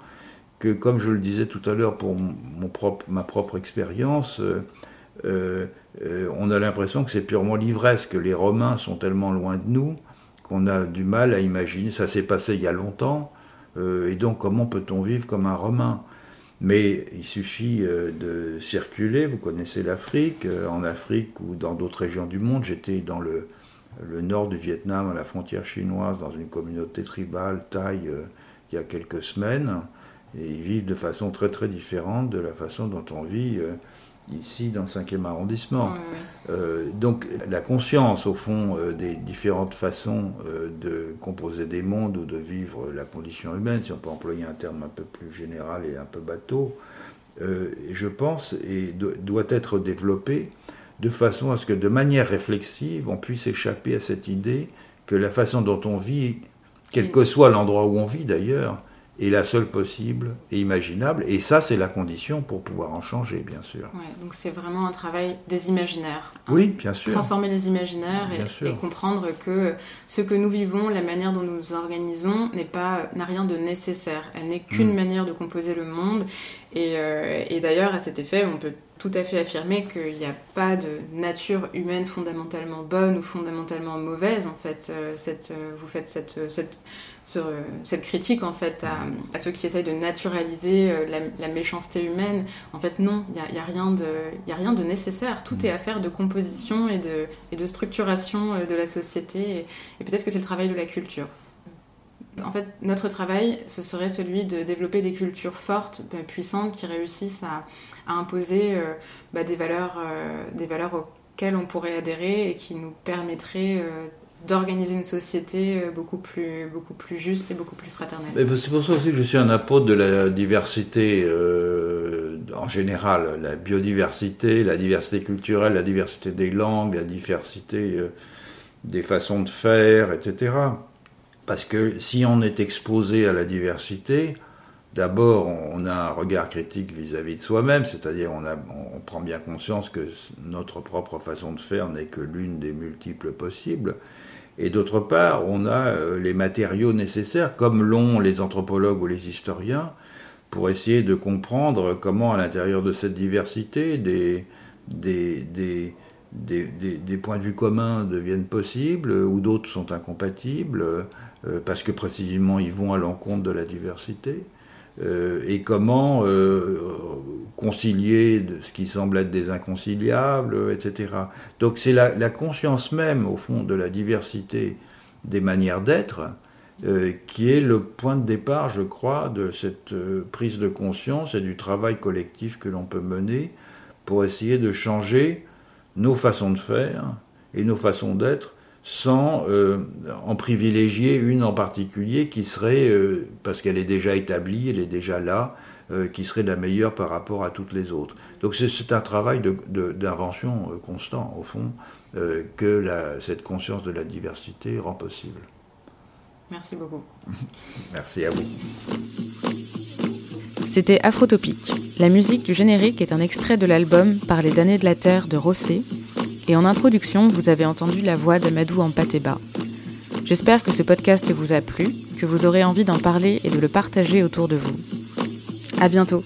que, comme je le disais tout à l'heure pour mon propre, ma propre expérience, euh, euh, on a l'impression que c'est purement l'ivresse, les Romains sont tellement loin de nous qu'on a du mal à imaginer. Ça s'est passé il y a longtemps, et donc comment peut-on vivre comme un Romain? Mais il suffit de circuler, vous connaissez l'Afrique, en Afrique ou dans d'autres régions du monde, j'étais dans le, le nord du Vietnam, à la frontière chinoise, dans une communauté tribale, Thaï, euh, il y a quelques semaines. Et ils vivent de façon très très différente de la façon dont on vit euh, ici dans le 5e arrondissement. Euh, donc la conscience, au fond, des différentes façons de composer des mondes ou de vivre la condition humaine, si on peut employer un terme un peu plus général et un peu bateau, je pense, et doit être développée de façon à ce que de manière réflexive, on puisse échapper à cette idée que la façon dont on vit, quel que soit l'endroit où on vit d'ailleurs, est la seule possible et imaginable. Et ça, c'est la condition pour pouvoir en changer, bien sûr. donc c'est vraiment un travail des imaginaires. Hein. Oui, bien sûr. Transformer les imaginaires et, et, comprendre que ce que nous vivons, la manière dont nous nous organisons, n'est pas n'a rien de nécessaire. Elle n'est qu'une mm. manière de composer le monde. Et, euh, et d'ailleurs, à cet effet, on peut tout à fait affirmer qu'il n'y a pas de nature humaine fondamentalement bonne ou fondamentalement mauvaise. En fait, euh, cette, euh, vous faites cette, cette, cette, critique en fait à, ceux qui essayent de naturaliser la, méchanceté humaine. En fait, non, il n'y a, a, rien de, a rien de nécessaire. Tout mm. est affaire de composition et de, et de structuration de la société. et peut-être que c'est le travail de la culture. En fait, notre travail, ce serait celui de développer des cultures fortes, bah, puissantes, qui réussissent à, imposer euh, bah, des, valeurs, euh, des valeurs auxquelles on pourrait adhérer et qui nous permettraient euh, d'organiser une société beaucoup plus, beaucoup plus juste et beaucoup plus fraternelle. C'est pour ça aussi que je suis un apôtre de la diversité en général, la biodiversité, la diversité culturelle, la diversité des langues, la diversité des façons de faire, etc. Parce que si on est exposé à la diversité, d'abord on a un regard critique vis-à-vis de soi-même, c'est-à-dire on, prend bien conscience que notre propre façon de faire n'est que l'une des multiples possibles. Et d'autre part, on a euh, les matériaux nécessaires, comme l'ont les anthropologues ou les historiens, pour essayer de comprendre comment à l'intérieur de cette diversité des, points de vue communs deviennent possibles ou d'autres sont incompatibles. Euh, parce que précisément ils vont à l'encontre de la diversité, euh, et comment euh, concilier ce qui semble être des inconciliables, etc. Donc c'est la, conscience même, au fond, de la diversité des manières d'être, qui est le point de départ, je crois, de cette prise de conscience et du travail collectif que l'on peut mener pour essayer de changer nos façons de faire et nos façons d'être sans euh, en privilégier une en particulier qui serait, euh, parce qu'elle est déjà établie, elle est déjà là, euh, qui serait la meilleure par rapport à toutes les autres. Donc c'est un travail d'invention de, constant, au fond, que cette conscience de la diversité rend possible. Merci beaucoup. Merci à vous. C'était Afrotopique. La musique du générique est un extrait de l'album Parler d'années de la Terre de Rossé, et en introduction, vous avez entendu la voix d'Amadou Ampateba. J'espère que ce podcast vous a plu, que vous aurez envie d'en parler et de le partager autour de vous. À bientôt!